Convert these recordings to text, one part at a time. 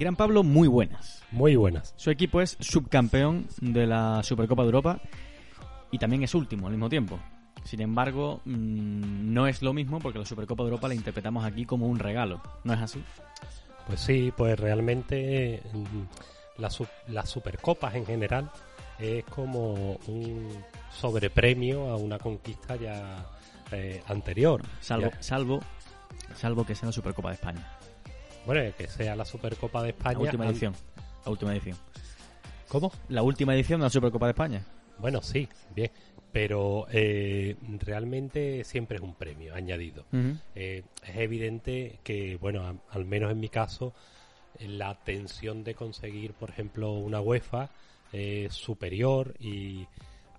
Gran Pablo, muy buenas. Muy buenas. Su equipo es subcampeón de la Supercopa de Europa y también es último al mismo tiempo. Sin embargo, mm, no es lo mismo porque la Supercopa de Europa la interpretamos aquí como un regalo. ¿No es así? Pues sí, pues realmente mm, las, Supercopas en general es como un sobrepremio a una conquista ya eh, anterior. Salvo, Ya- salvo, salvo que sea la Supercopa de España. Bueno, que sea la Supercopa de España. La última edición. La última edición. ¿Cómo? La última edición de la Supercopa de España. Bueno, sí, bien. Pero eh, realmente siempre es un premio añadido. Eh, es evidente que, bueno, a- al menos en mi caso, eh, la tensión de conseguir, por ejemplo, una UEFA es superior y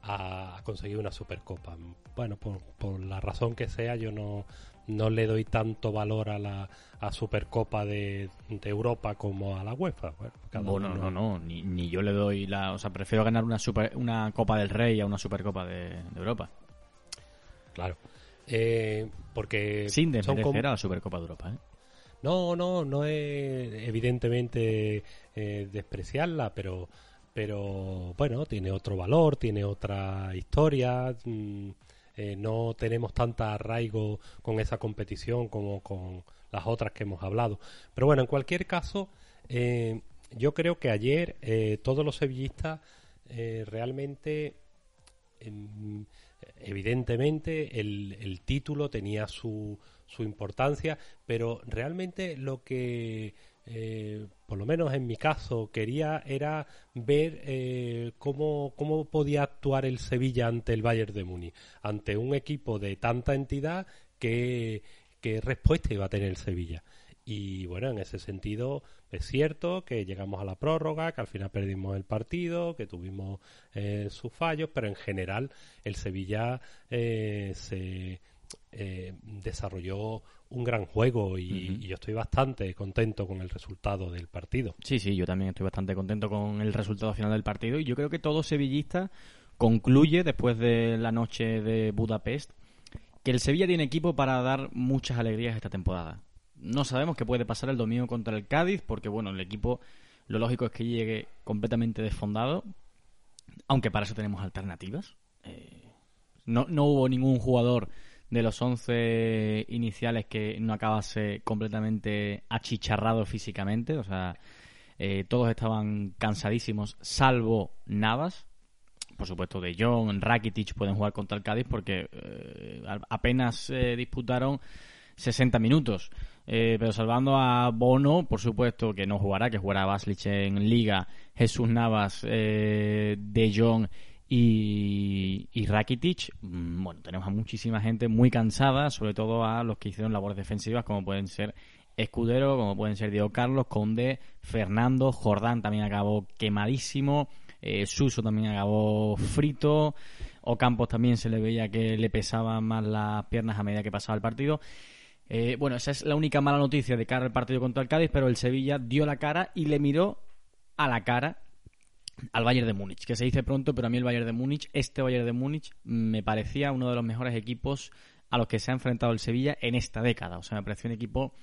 a, a conseguir una Supercopa. Bueno, por, por la razón que sea, yo no, no le doy tanto valor a la a Supercopa de, de Europa como a la UEFA. Bueno, Bueno, no, no, ni, ni yo le doy la... O sea, prefiero ganar una, super, una Copa del Rey a una Supercopa de, de Europa. Claro. Eh, porque Sin son desmerecer a la Supercopa de Europa, ¿eh? No, no, no es evidentemente eh, despreciarla, pero, pero bueno, tiene otro valor, tiene otra historia. mm, eh, no tenemos tanta arraigo con esa competición como con las otras que hemos hablado. Pero bueno, en cualquier caso, eh, yo creo que ayer eh, todos los sevillistas realmente em, evidentemente el, el título tenía su, su importancia, pero realmente lo que, por lo menos en mi caso, quería era ver eh, cómo, cómo podía actuar el Sevilla ante el Bayern de Múnich, ante un equipo de tanta entidad que, qué respuesta iba a tener el Sevilla. Y bueno, en ese sentido es cierto que llegamos a la prórroga, que al final perdimos el partido, que tuvimos eh, sus fallos, pero en general el Sevilla eh, se eh, desarrolló un gran juego y, yo estoy bastante contento con el resultado del partido. Sí, sí, yo también estoy bastante contento con el resultado final del partido y yo creo que todo sevillista concluye después de la noche de Budapest que el Sevilla tiene equipo para dar muchas alegrías esta temporada. No sabemos qué puede pasar el domingo contra el Cádiz porque bueno, el equipo lo lógico es que llegue completamente desfondado, aunque para eso tenemos alternativas. Eh, no, no hubo ningún jugador de los 11 iniciales que no acabase completamente achicharrado físicamente. O sea, eh, todos estaban cansadísimos, salvo Navas. Por supuesto, De Jong, Rakitic pueden jugar contra el Cádiz porque eh, apenas eh, disputaron 60 minutos. Pero salvando a Bono, por supuesto que no jugará, que jugará Baslich en Liga, Jesús Navas, De Jong y, y Rakitic, mm, bueno, tenemos a muchísima gente muy cansada, sobre todo a los que hicieron labores defensivas, como pueden ser Escudero, como pueden ser Diego Carlos, Conde, Fernando, Jordán también acabó quemadísimo, eh, Suso también acabó frito, Ocampos también se le veía que le pesaban más las piernas a medida que pasaba el partido. Eh, bueno, esa es la única mala noticia de cara al partido contra el Cádiz, pero el Sevilla dio la cara y le miró a la cara al Bayern de Múnich, que se dice pronto, pero a mí el Bayern de Múnich, este Bayern de Múnich, me parecía uno de los mejores equipos a los que se ha enfrentado el Sevilla en esta década. O sea, me pareció un equipo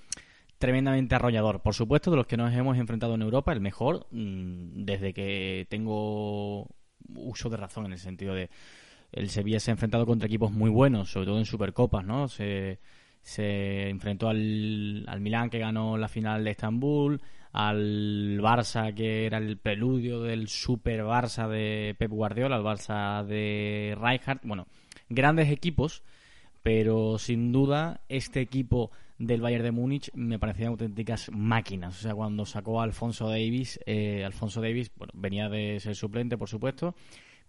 tremendamente arrollador. Por supuesto, de los que nos hemos enfrentado en Europa, el mejor, mm, desde que tengo uso de razón, en el sentido de el Sevilla se ha enfrentado contra equipos muy buenos, sobre todo en Supercopas, ¿no? Se, se enfrentó al, al Milán que ganó la final de Estambul, al Barça que era el preludio del Super Barça de Pep Guardiola, al Barça de Rijkaard. Bueno, grandes equipos, pero sin duda este equipo del Bayern de Múnich me parecían auténticas máquinas. O sea, cuando sacó a Alfonso Davis, eh, Alfonso Davis, venía de ser suplente, por supuesto,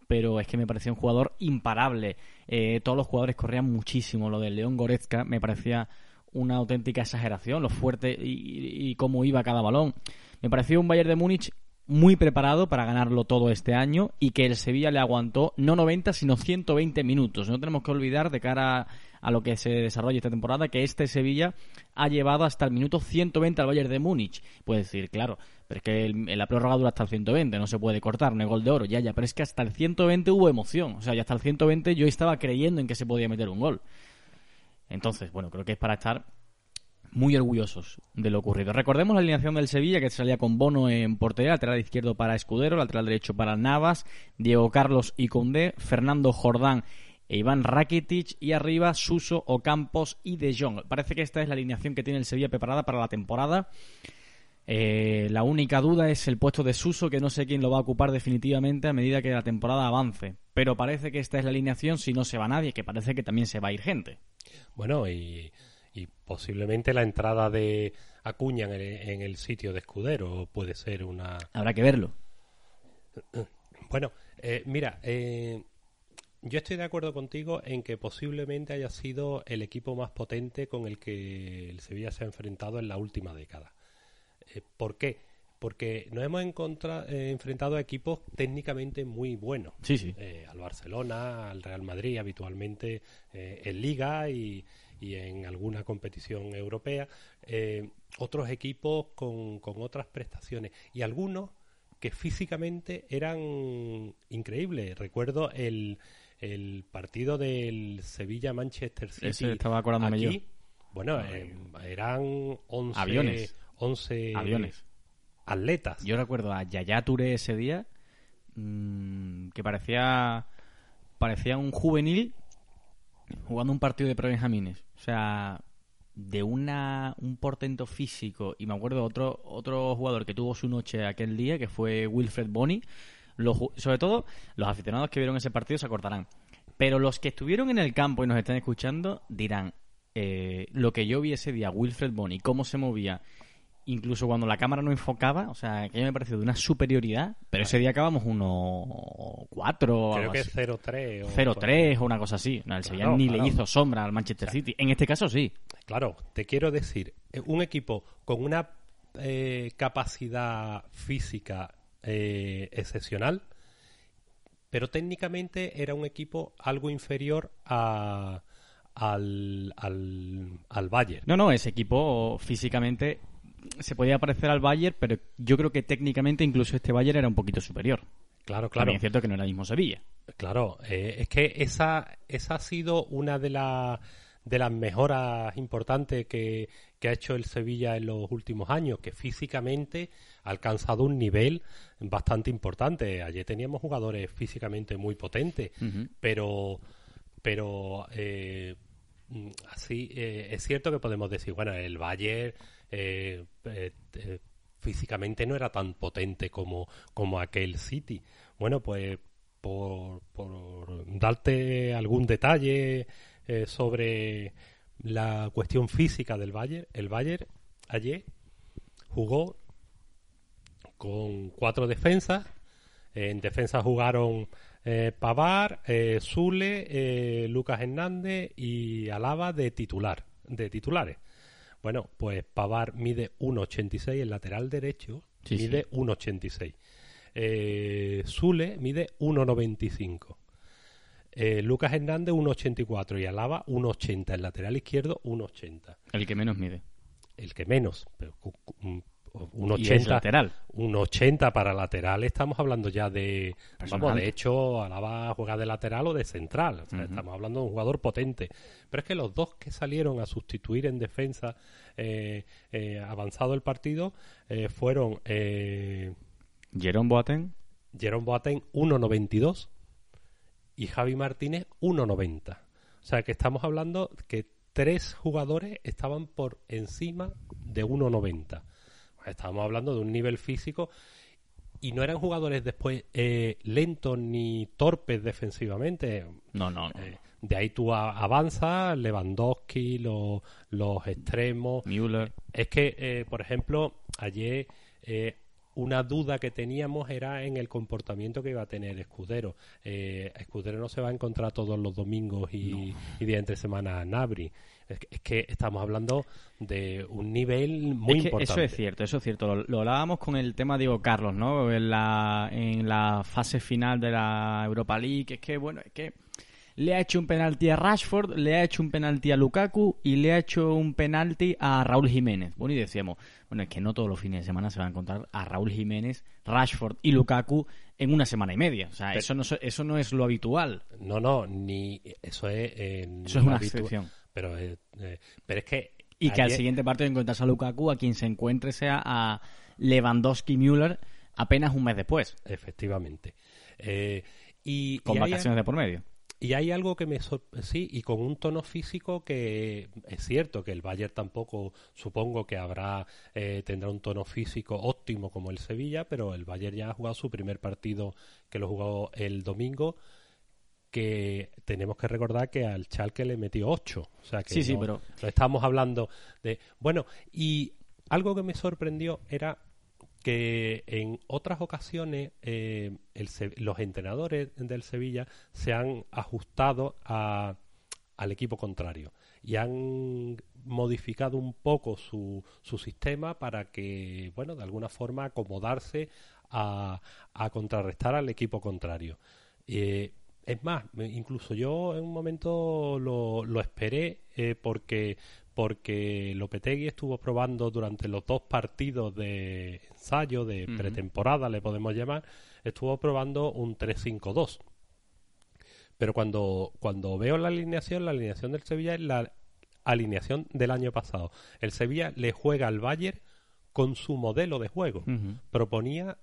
pero es que me parecía un jugador imparable. Eh, todos los jugadores corrían muchísimo. Lo de León Goretzka me parecía una auténtica exageración, lo fuerte y, cómo iba cada balón. Me pareció un Bayern de Múnich muy preparado para ganarlo todo este año y que el Sevilla le aguantó no 90 sino 120 minutos. No tenemos que olvidar de cara a lo que se desarrolla esta temporada que este Sevilla ha llevado hasta el minuto 120 al Bayern de Múnich. Puedes decir, claro, pero es que el- la prórroga dura hasta el 120, no se puede cortar, no hay gol de oro, ya, ya, pero es que hasta el 120 hubo emoción. O sea, ya hasta el 120 yo estaba creyendo en que se podía meter un gol. Entonces, bueno, creo que es para estar muy orgullosos de lo ocurrido. Recordemos la alineación del Sevilla que salía con Bono en portería, lateral izquierdo para Escudero, lateral derecho para Navas, Diego Carlos y Condé, Fernando Jordán e Iván Rakitic y arriba Suso, Ocampos y De Jong. Parece que esta es la alineación que tiene el Sevilla preparada para la temporada. Eh, la única duda es el puesto de Suso, que no sé quién lo va a ocupar definitivamente a medida que la temporada avance. Pero parece que esta es la alineación si no se va nadie, que parece que también se va a ir gente. Bueno, y, posiblemente la entrada de Acuña en el, sitio de Escudero puede ser una... Habrá que verlo. Bueno, eh, mira, eh, yo estoy de acuerdo contigo en que posiblemente haya sido el equipo más potente con el que el Sevilla se ha enfrentado en la última década. Eh, ¿Por qué? Porque nos hemos eh, enfrentado a equipos técnicamente muy buenos. Sí, sí. Eh, al Barcelona, al Real Madrid habitualmente en Liga y, en alguna competición europea. otros equipos con, con otras prestaciones. Y algunos que físicamente eran increíbles. Recuerdo el, el partido del Sevilla-Manchester City. Ese estaba acordándome aquí, Bueno, eh, eran 11 aviones. 11 aviones. atletas. Yo recuerdo a Yaya Touré ese día mmm, que parecía parecía un juvenil jugando un partido de pre-benjamines. O sea, de una un portento físico y me acuerdo otro otro jugador que tuvo su noche aquel día que fue Wilfred Boni sobre todo, los aficionados que vieron ese partido se acordarán. Pero los que estuvieron en el campo y nos están escuchando dirán, eh, lo que yo vi ese día, Wilfred Boni, cómo se movía, incluso cuando la cámara no enfocaba, o sea, que me pareció de una superioridad, pero ese día acabamos 1-4. Creo que 0-3. 0-3 o una cosa así. el Sevilla ni le hizo sombra al Manchester City. En este caso sí. Claro, te quiero decir, eh, un equipo con una eh, capacidad física eh, excepcional, pero técnicamente era un equipo algo inferior a, al, al, al Bayern. No, no, ese equipo físicamente se podía parecer al Bayern, pero yo creo que técnicamente incluso este Bayern era un poquito superior. Claro, claro. es cierto que no era el mismo Sevilla. Claro, eh, es que esa, esa ha sido una de las de las mejoras importantes que, ha hecho el Sevilla en los últimos años, que físicamente ha alcanzado un nivel bastante importante. Ayer teníamos jugadores físicamente muy potentes, pero, pero eh, así eh, es cierto que podemos decir, bueno, el Bayern eh, físicamente no era tan potente como, como aquel City. Bueno, pues por, por darte algún detalle eh, sobre la cuestión física del Bayern. El Bayern ayer jugó con cuatro defensas. En defensa jugaron eh, Pavar, eh, Zule, eh, Lucas Hernández y Alaba de titular, de titulares. Bueno, pues Pavar mide 1,86, el lateral derecho mide 1,86. Zule mide 1,95. Eh, Lucas Hernández 1,84 y Alaba 1,80. El lateral izquierdo 1,80. El que menos mide. El que menos. Pero, un 80 lateral. Un 80 para lateral, estamos hablando ya de. Vamos, de hecho, Alaba juega de lateral o de central. Estamos hablando de un jugador potente. Pero es que los dos que salieron a sustituir en defensa, eh, eh, avanzado el partido, fueron. Jerón Boateng. Jerón Boateng 1.92 y Javi Martínez 1,90. O sea que estamos hablando que tres jugadores estaban por encima de 1,90. Estamos hablando de un nivel físico y no eran jugadores después eh, lentos ni torpes defensivamente. No, no. Eh, de ahí tú avanzas, Lewandowski, los, los extremos. Müller. Es que, eh, por ejemplo, ayer una duda que teníamos era en el comportamiento que iba a tener Escudero. Eh, Escudero no se va a encontrar todos los domingos y, días entre semana a Nabri. Es que, estamos hablando de un nivel muy importante. Eso es cierto, eso es cierto. Lo, hablábamos con el tema de Diego Carlos, ¿no? En la, en la fase final de la Europa League. Es que, bueno, es que le ha hecho un penalti a Rashford, le ha hecho un penalti a Lukaku y le ha hecho un penalti a Raúl Jiménez. Bueno, y decíamos, bueno, es que no todos los fines de semana se van a encontrar a Raúl Jiménez, Rashford y Lukaku en una semana y media. O sea, eso, no, eso no es lo habitual. No, no, ni eso es... eso es una excepción. Pero, eh, eh, pero es que Y que al siguiente partido encontrarse a Lukaku, a quien se encuentre sea a Lewandowski-Müller apenas un mes después, Efectivamente. Eh, y, con y hay- vacaciones de por medio. Y hay algo que me sí, y con un tono físico que es cierto que el Bayern tampoco supongo que habrá eh, tendrá un tono físico óptimo como el Sevilla, pero el Bayern ya ha jugado su primer partido que lo jugó el domingo que tenemos que recordar que al Schalke le metió 8, o sea que Sí, sí, no- pero no estamos hablando de bueno, y algo que me sorprendió era que en otras ocasiones eh, el los entrenadores del Sevilla se han ajustado a- al equipo contrario y han modificado un poco su, su sistema para que, bueno, de alguna forma acomodarse a, a contrarrestar al equipo contrario. Eh, es más, incluso yo en un momento lo, lo esperé eh, porque porque Lopetegui estuvo probando durante los dos partidos de ensayo, de pretemporada, le podemos llamar, estuvo probando un 3-5-2. Pero cuando, cuando veo la alineación, la alineación del Sevilla es la alineación del año pasado. El Sevilla le juega al Bayern con su modelo de juego. Proponía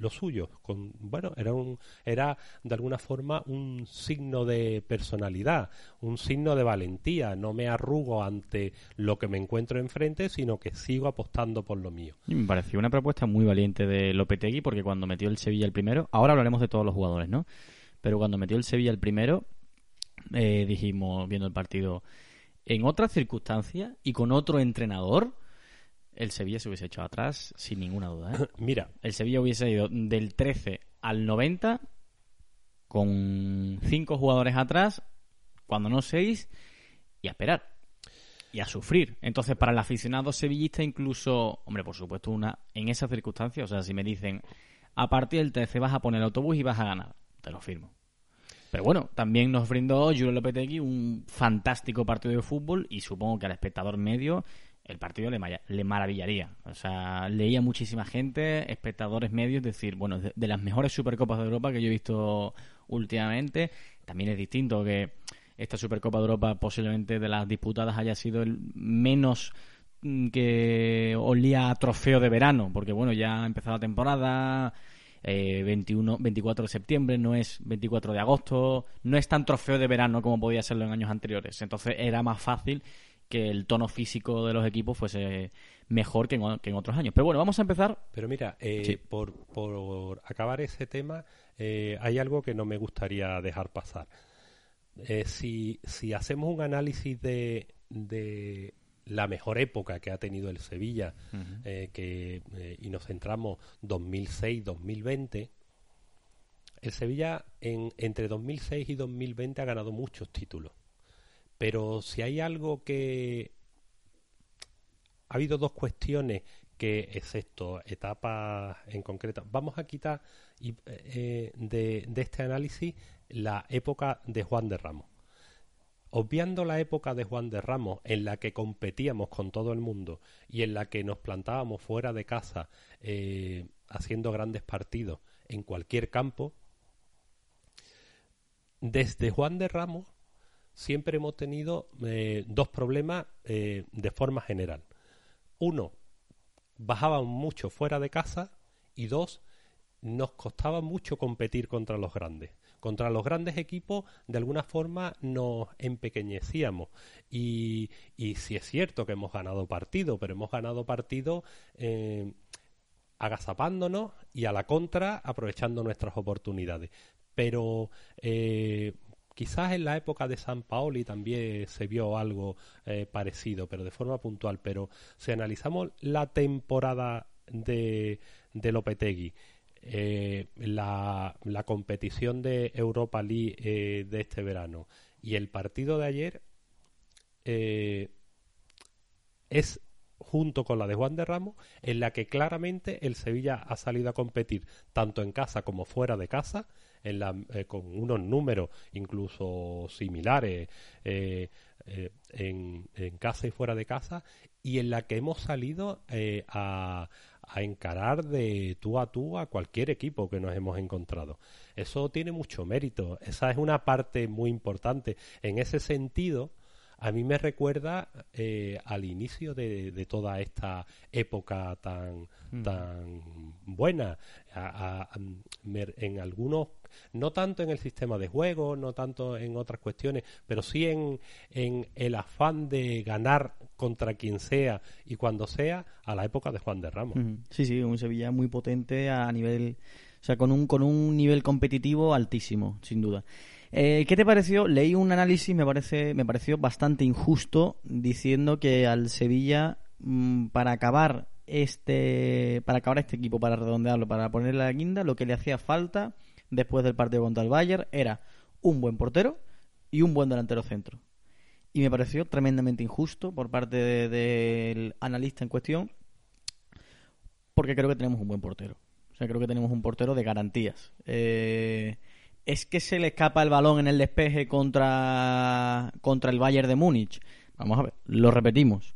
lo suyo. Con, bueno, era, un, era de alguna forma un signo de personalidad, un signo de valentía. No me arrugo ante lo que me encuentro enfrente, sino que sigo apostando por lo mío. Me pareció una propuesta muy valiente de Lopetegui porque cuando metió el Sevilla el primero, ahora hablaremos de todos los jugadores, ¿no? Pero cuando metió el Sevilla el primero, eh, dijimos, viendo el partido, en otras circunstancias y con otro entrenador, el Sevilla se hubiese echado atrás sin ninguna duda. ¿eh? Mira, El Sevilla hubiese ido del 13 al 90 con cinco jugadores atrás, cuando no seis, y a esperar. Y a sufrir. Entonces, para el aficionado sevillista, incluso, hombre, por supuesto, una en esas circunstancias, o sea, si me dicen, a partir del 13 vas a poner el autobús y vas a ganar, te lo firmo. Pero bueno, también nos brindó Julio Lopetegui un fantástico partido de fútbol y supongo que al espectador medio el partido le, maravillaría. O sea, leía muchísima gente, espectadores medios, decir, bueno, de, de las mejores Supercopas de Europa que yo he visto últimamente. También es distinto que esta Supercopa de Europa posiblemente de las disputadas haya sido el menos mm, que olía a trofeo de verano, porque bueno, ya ha empezado la temporada, eh, 21, 24 de septiembre, no es 24 de agosto, no es tan trofeo de verano como podía serlo en años anteriores. Entonces era más fácil que el tono físico de los equipos fuese mejor que en, que en otros años. Pero bueno, vamos a empezar. Pero mira, eh, Sí. por, por acabar ese tema, eh, hay algo que no me gustaría dejar pasar. Eh, si, si hacemos un análisis de, de la mejor época que ha tenido el Sevilla, eh, que, y nos centramos 2006-2020, el Sevilla en, entre 2006 y 2020 ha ganado muchos títulos. Pero si hay algo que ha habido dos cuestiones que, excepto etapas en concreto, vamos a quitar y, eh, de, de este análisis la época de Juan de Ramos. Obviando la época de Juan de Ramos en la que competíamos con todo el mundo y en la que nos plantábamos fuera de casa eh, haciendo grandes partidos en cualquier campo, desde Juan de Ramos siempre hemos tenido eh, dos problemas eh, de forma general. Uno, bajaban mucho fuera de casa y dos, nos costaba mucho competir contra los grandes. Contra los grandes equipos, de alguna forma, nos empequeñecíamos. Y, y sí es cierto que hemos ganado partidos, pero hemos ganado partidos eh, agazapándonos y a la contra aprovechando nuestras oportunidades. Pero quizás en la época de San Paoli también se vio algo eh, parecido, pero de forma puntual. Pero si analizamos la temporada de, de Lopetegui, eh, la, la competición de Europa League eh, de este verano y el partido de ayer, es junto con la de Juan de Ramos, en la que claramente el Sevilla ha salido a competir tanto en casa como fuera de casa, en la, eh, con unos números incluso similares eh, eh, en, casa y fuera de casa, y en la que hemos salido a, a encarar de tú a tú a cualquier equipo que nos hemos encontrado. Eso tiene mucho mérito, esa es una parte muy importante. En ese sentido, a mí me recuerda eh, al inicio de, de, toda esta época tan, mm. tan buena. en algunos, no tanto en el sistema de juego, no tanto en otras cuestiones, pero sí en, en el afán de ganar contra quien sea y cuando sea a la época de Juan de Ramos. Sí, sí, un Sevilla muy potente a nivel, o sea, con un, con un nivel competitivo altísimo, sin duda. Eh, ¿Qué te pareció? Leí un análisis, me parece, me pareció bastante injusto, diciendo que al Sevilla, mm, para acabar este, para acabar este equipo, para redondearlo, para ponerle la guinda, lo que le hacía falta después del partido contra el Bayern era un buen portero y un buen delantero centro. Y me pareció tremendamente injusto por parte del analista en cuestión, porque creo que tenemos un buen portero. O sea, creo que tenemos un portero de garantías. Eh, es que se le escapa el balón en el despeje contra, contra el Bayern de Múnich. Vamos a ver, lo repetimos.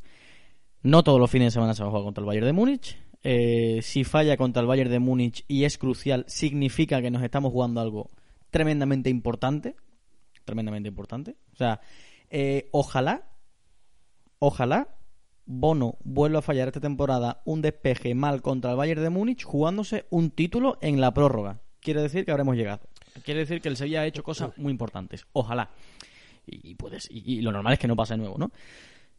No todos los fines de semana se va a jugar contra el Bayern de Múnich. Eh, si falla contra el Bayern de Múnich y es crucial, significa que nos estamos jugando algo tremendamente importante. Tremendamente importante. O sea, eh, ojalá, ojalá Bono vuelva a fallar esta temporada un despeje mal contra el Bayern de Múnich jugándose un título en la prórroga. Quiere decir que habremos llegado. Quiere decir que el Sevilla ha hecho cosas muy importantes. Ojalá. Y, puedes, y, lo normal es que no pase de nuevo, ¿no?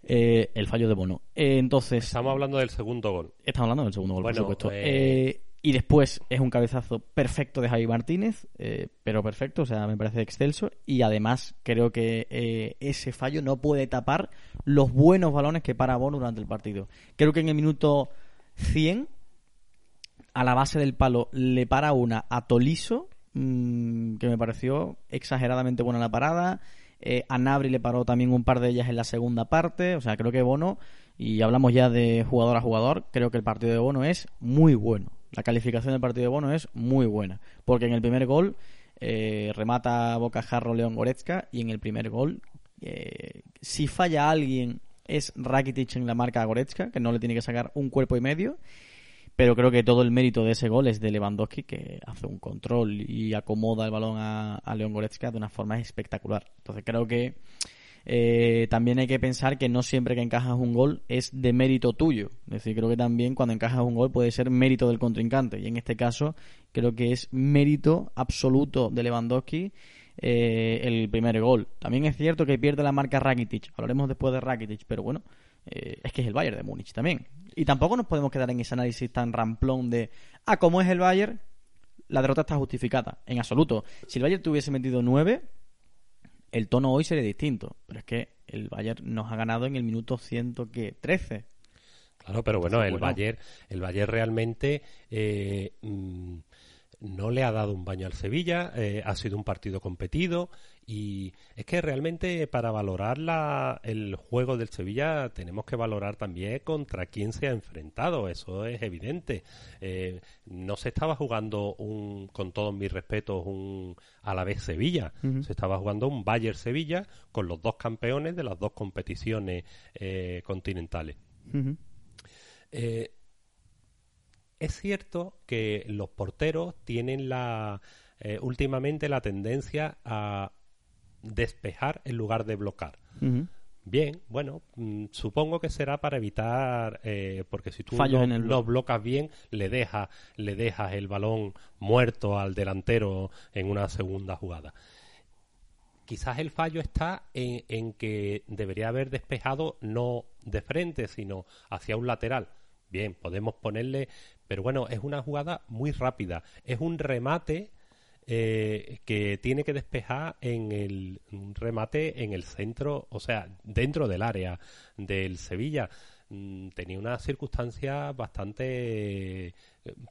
Eh, el fallo de Bono. Eh, entonces. Estamos hablando del segundo gol. Estamos hablando del segundo gol, por supuesto. Eh, y después es un cabezazo perfecto de Javi Martínez, pero perfecto, o sea, me parece excelso. Y además creo que ese fallo no puede tapar los buenos balones que para Bono durante el partido. Creo que en el minuto 100, a la base del palo, le para una a Toliso Mm, que me pareció exageradamente buena la parada. Eh, a Nabri le paró también un par de ellas en la segunda parte. O sea, creo que Bono, y hablamos ya de jugador a jugador, creo que el partido de Bono es muy bueno. La calificación del partido de Bono es muy buena. Porque en el primer gol eh, remata Bocajarro León Goretzka y en el primer gol, eh, si falla alguien, es Rakitic en la marca Goretzka, que no le tiene que sacar un cuerpo y medio pero creo que todo el mérito de ese gol es de Lewandowski, que hace un control y acomoda el balón a, León Goretzka de una forma espectacular. Entonces creo que eh, también hay que pensar que no siempre que encajas un gol es de mérito tuyo. Es decir, creo que también cuando encajas un gol puede ser mérito del contrincante. Y en este caso creo que es mérito absoluto de Lewandowski eh, el primer gol. También es cierto que pierde la marca Rakitic. Hablaremos después de Rakitic, pero bueno, eh, es que es el Bayern de Múnich también. Y tampoco nos podemos quedar en ese análisis tan ramplón de, ah, como es el Bayern, la derrota está justificada. En absoluto. Si el Bayern tuviese metido 9, el tono hoy sería distinto. Pero es que el Bayern nos ha ganado en el minuto 113. Claro, pero bueno, el Bayern, el Bayern realmente eh, mm, no le ha dado un baño al Sevilla, eh, ha sido un partido competido y es que realmente para valorar la, el juego del Sevilla tenemos que valorar también contra quién se ha enfrentado, eso es evidente. Eh, no se estaba jugando un, con todos mis respetos un a la vez Sevilla, se estaba jugando un Bayern Sevilla con los dos campeones de las dos competiciones eh, continentales. Es cierto que los porteros tienen la eh, últimamente la tendencia a despejar en lugar de bloquear. Bien, bueno, mm, supongo que será para evitar, eh, porque si tú no, blocas bien, le dejas, le dejas el balón muerto al delantero en una segunda jugada. Quizás el fallo está en, en que debería haber despejado no de frente, sino hacia un lateral. Bien, podemos ponerle pero bueno, es una jugada muy rápida. Es un remate eh, que tiene que despejar en el un remate en el centro, o sea, dentro del área del Sevilla. Mm, tenía unas circunstancias bastante eh,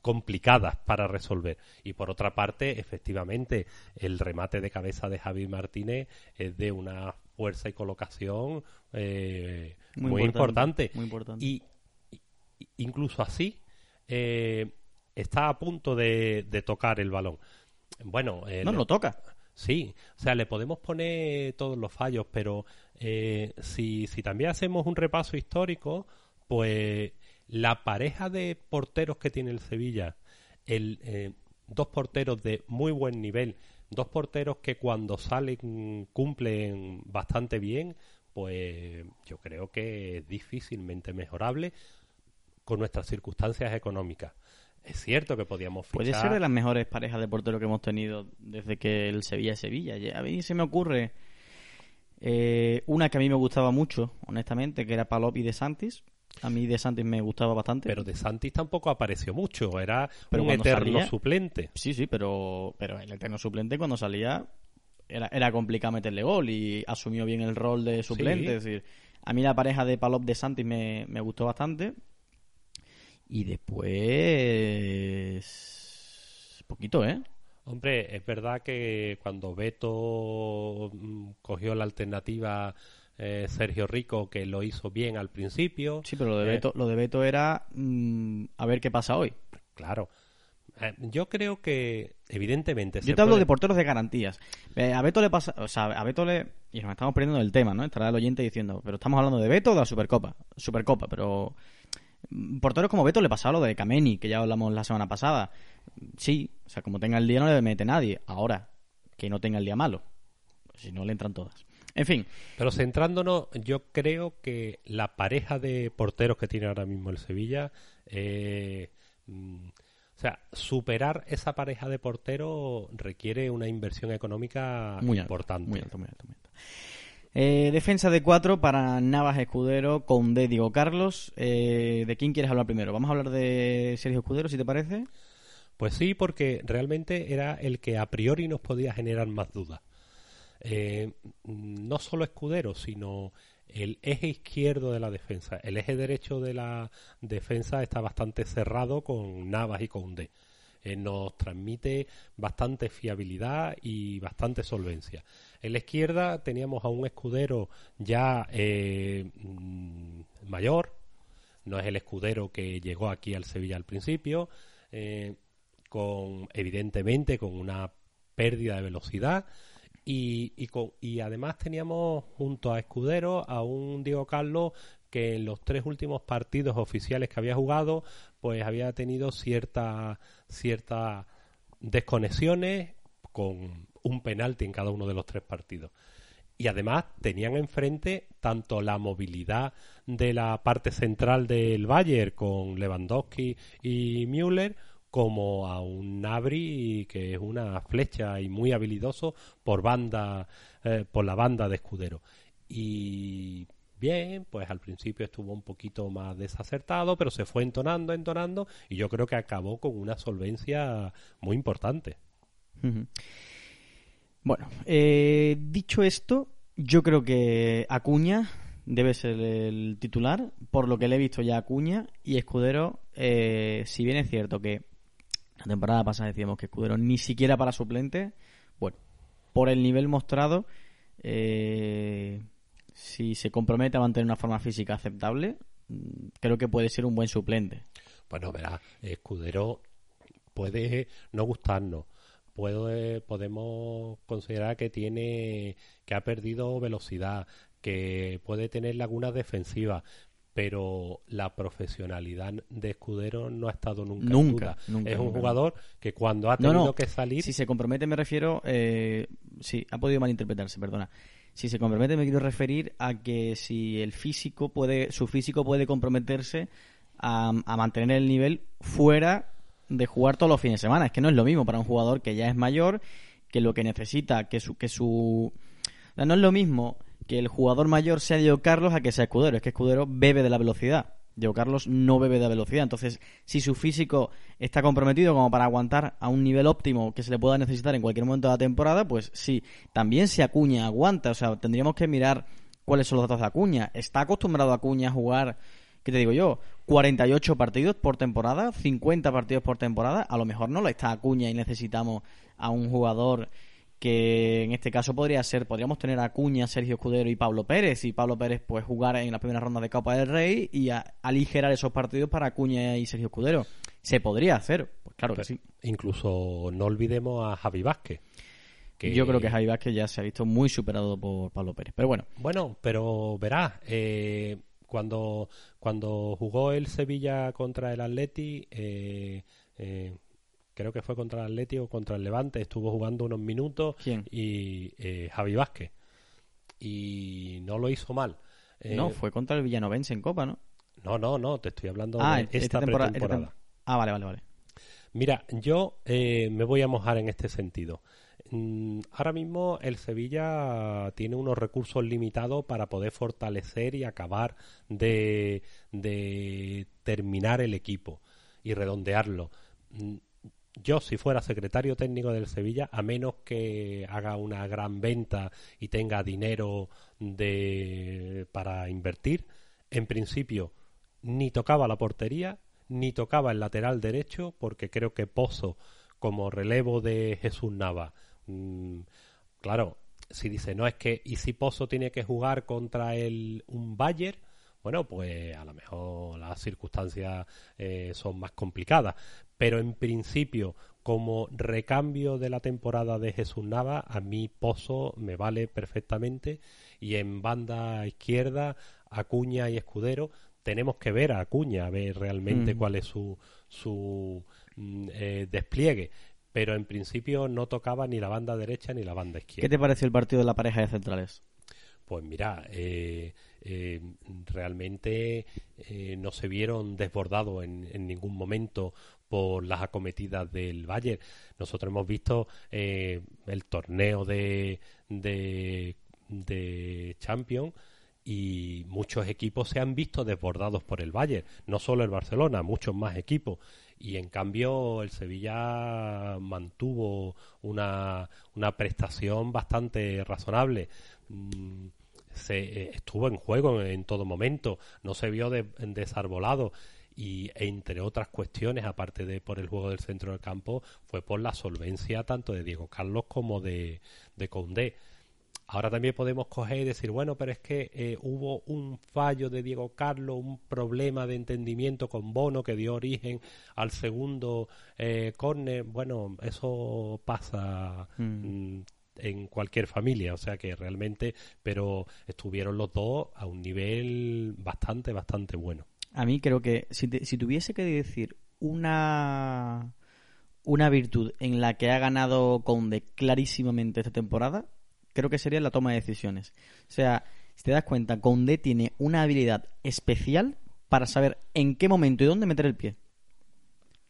complicadas para resolver. Y por otra parte, efectivamente, el remate de cabeza de Javi Martínez es de una fuerza y colocación eh, muy, importante, Muy importante. y incluso así, eh, está a punto de, tocar el balón. Bueno, eh, no lo toca. Sí, o sea, le podemos poner todos los fallos, pero eh, si, si también hacemos un repaso histórico, pues la pareja de porteros que tiene el Sevilla, el, dos porteros de muy buen nivel, dos porteros que cuando salen cumplen bastante bien, pues yo creo que es difícilmente mejorable con nuestras circunstancias económicas. Es cierto que podíamos fichar... Puede ser de las mejores parejas de portero que hemos tenido desde que el Sevilla es Sevilla. A mí se me ocurre eh, una que a mí me gustaba mucho, honestamente, que era Palop y De Santis. A mí De Santis me gustaba bastante. Pero De Santis tampoco apareció mucho, era un eterno suplente. Sí, sí, pero, pero el eterno suplente cuando salía era, era complicado meterle gol y asumió bien el rol de suplente. Es decir, a mí la pareja de Palop De Santis me, me gustó bastante. Y después... Poquito, ¿eh? Hombre, es verdad que cuando Beto mm, cogió la alternativa eh, Sergio Rico, que lo hizo bien al principio. Sí, pero lo de eh, Beto, lo de Beto era mm, a ver qué pasa hoy. Claro. Eh, yo creo que, evidentemente. Yo te hablo de porteros de garantías. a Beto le pasa. O sea, a Beto le. Y nos estamos perdiendo del tema, ¿no? Estará el oyente diciendo, pero estamos hablando de Beto o de la Supercopa. Supercopa, pero porteros como Beto le pasaba lo de Kameni, que ya hablamos la semana pasada. Sí, o sea, como tenga el día no le mete nadie. Ahora, que no tenga el día malo. Si no, le entran todas. En fin. Pero centrándonos, yo creo que la pareja de porteros que tiene ahora mismo el Sevilla, eh, mm, o sea, superar esa pareja de porteros requiere una inversión económica muy importante. muy alto, muy alto, muy alto. Eh, defensa de cuatro para Navas Escudero, con D. Diego Carlos. Eh, ¿De quién quieres hablar primero? Vamos a hablar de Sergio Escudero, si te parece. Pues sí, porque realmente era el que a priori nos podía generar más dudas. Eh, no solo Escudero, sino el eje izquierdo de la defensa. El eje derecho de la defensa está bastante cerrado con Navas y con D. nos transmite bastante fiabilidad y bastante solvencia. En la izquierda teníamos a un escudero ya eh, mm, mayor, no es el escudero que llegó aquí al Sevilla al principio, eh, con evidentemente con una pérdida de velocidad. Y, y, además teníamos junto a Escudero a un Diego Carlos que en los tres últimos partidos oficiales que había jugado pues había tenido ciertas ciertas desconexiones con un penalti en cada uno de los tres partidos. Y además tenían enfrente tanto la movilidad de la parte central del Bayern con Lewandowski y Müller, como a un Nabri que es una flecha y muy habilidoso por banda eh, por la banda de escudero y bien pues al principio estuvo un poquito más desacertado pero se fue entonando entonando y yo creo que acabó con una solvencia muy importante bueno, eh, dicho esto, yo creo que Acuña debe ser el titular, por lo que le he visto ya Acuña y Escudero, eh, si bien es cierto que la temporada pasada decíamos que Escudero ni siquiera para suplente, bueno, por el nivel mostrado, eh, si se compromete a mantener una forma física aceptable, mm, creo que puede ser un buen suplente. Bueno, verá, Escudero puede no gustarnos, podemos considerar que tiene que ha perdido velocidad, que puede tener lagunas defensivas, pero la profesionalidad de Escudero no ha estado nunca. Nunca. es un jugador que cuando ha tenido que salir. Si se compromete, me refiero. Eh, sí, ha podido malinterpretarse, perdona. Si se compromete, me quiero referir a que si el físico puede, su físico puede comprometerse a, a mantener el nivel fuera de jugar todos los fines de semana. Es que no es lo mismo para un jugador que ya es mayor, que lo que necesita, que su... Que su... No es lo mismo que el jugador mayor sea Diego Carlos a que sea Escudero. Es que Escudero bebe de la velocidad. Diego Carlos no bebe de la velocidad. Entonces, si su físico está comprometido como para aguantar a un nivel óptimo que se le pueda necesitar en cualquier momento de la temporada, pues sí. También si Acuña aguanta. O sea, tendríamos que mirar cuáles son los datos de Acuña. ¿Está acostumbrado Acuña a jugar ¿qué te digo yo? 48 partidos por temporada, 50 partidos por temporada, a lo mejor no lo está Acuña y necesitamos a un jugador que en este caso podría ser, podríamos tener a Acuña, Sergio Escudero y Pablo Pérez, y Pablo Pérez pues jugar en la primera ronda de Copa del Rey y aligerar esos partidos para Acuña y Sergio Escudero. ¿Se podría hacer? Pues claro que sí. Incluso no olvidemos a Javi Vázquez. Que... Yo creo que Javi Vázquez ya se ha visto muy superado por Pablo Pérez. Pero bueno. Bueno, pero verás, eh, cuando, cuando jugó el Sevilla contra el Atleti, eh, eh, creo que fue contra el Atleti o contra el Levante, estuvo jugando unos minutos y eh, Javi Vázquez. y no lo hizo mal. no, fue contra el Villanovense en Copa, ¿no? No, no, no, te estoy hablando ah, de esta, pretemporada. ah, vale, vale, vale. Mira, yo me voy a mojar en este sentido. Mm, ahora mismo el Sevilla tiene unos recursos limitados para poder fortalecer y acabar de, terminar el equipo y redondearlo. Mm, yo, si fuera secretario técnico del Sevilla, a menos que haga una gran venta y tenga dinero de, para invertir, en principio ni tocaba la portería, ni tocaba el lateral derecho, porque creo que Pozo, como relevo de Jesús Nava, Mm, claro, si dice, no, es que, ¿y si Pozo tiene que jugar contra el, un Bayer? Bueno, pues a lo mejor las circunstancias eh, son más complicadas. Pero en principio, como recambio de la temporada de Jesús Nava, a mí Pozo me vale perfectamente. Y en banda izquierda, Acuña y Escudero, tenemos que ver a Acuña, a ver realmente mm. cuál es su, su mm, eh, despliegue pero en principio no tocaba ni la banda derecha ni la banda izquierda. ¿Qué te pareció el partido de la pareja de centrales? Pues mira, eh, eh, realmente eh, no se vieron desbordados en, ningún momento por las acometidas del Bayern. Nosotros hemos visto el torneo de, de, de Champions y muchos equipos se han visto desbordados por el Bayern, no solo el Barcelona, muchos más equipos y en cambio el Sevilla mantuvo una, una prestación bastante razonable. Mm, se eh, estuvo en juego en, todo momento, no se vio desarbolado y entre otras cuestiones, aparte de por el juego del centro del campo, fue por la solvencia tanto de Diego Carlos como de, de Condé. Ahora también podemos coger y decir, bueno, pero es que eh, hubo un fallo de Diego Carlos, un problema de entendimiento con Bono que dio origen al segundo eh, córner. Bueno, eso pasa mm. Mm, en cualquier familia, o sea que realmente, pero estuvieron los dos a un nivel bastante, bastante bueno. A mí creo que si, si tuviese que decir una una virtud en la que ha ganado Conde clarísimamente esta temporada creo que sería la toma de decisiones. O sea, si te das cuenta, Conde tiene una habilidad especial para saber en qué momento y dónde meter el pie.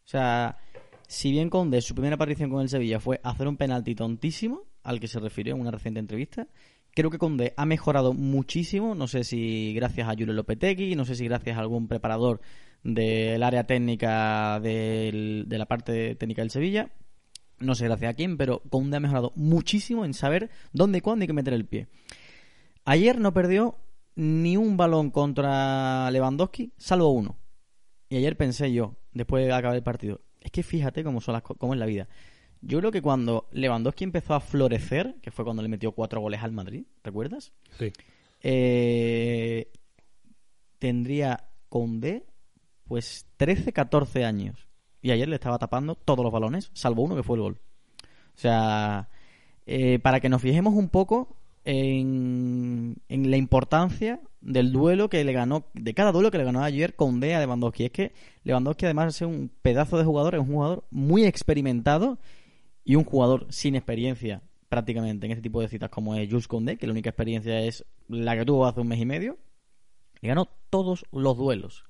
O sea, si bien Conde, su primera aparición con el Sevilla fue hacer un penalti tontísimo, al que se refirió en una reciente entrevista, creo que Conde ha mejorado muchísimo, no sé si gracias a Julio Lopetegui, no sé si gracias a algún preparador del área técnica de la parte técnica del Sevilla, no sé gracias a quién, pero Conde ha mejorado muchísimo en saber dónde y cuándo hay que meter el pie. Ayer no perdió ni un balón contra Lewandowski, salvo uno. Y ayer pensé yo, después de acabar el partido, es que fíjate cómo, son las, cómo es la vida. Yo creo que cuando Lewandowski empezó a florecer, que fue cuando le metió cuatro goles al Madrid, ¿recuerdas? Sí. Eh, tendría Conde pues 13, 14 años y ayer le estaba tapando todos los balones, salvo uno que fue el gol. O sea, eh, para que nos fijemos un poco en, la importancia del duelo que le ganó, de cada duelo que le ganó ayer con a Lewandowski. Es que Lewandowski, además de ser un pedazo de jugador, es un jugador muy experimentado y un jugador sin experiencia prácticamente en este tipo de citas como es Jules Condé, que la única experiencia es la que tuvo hace un mes y medio. Le ganó todos los duelos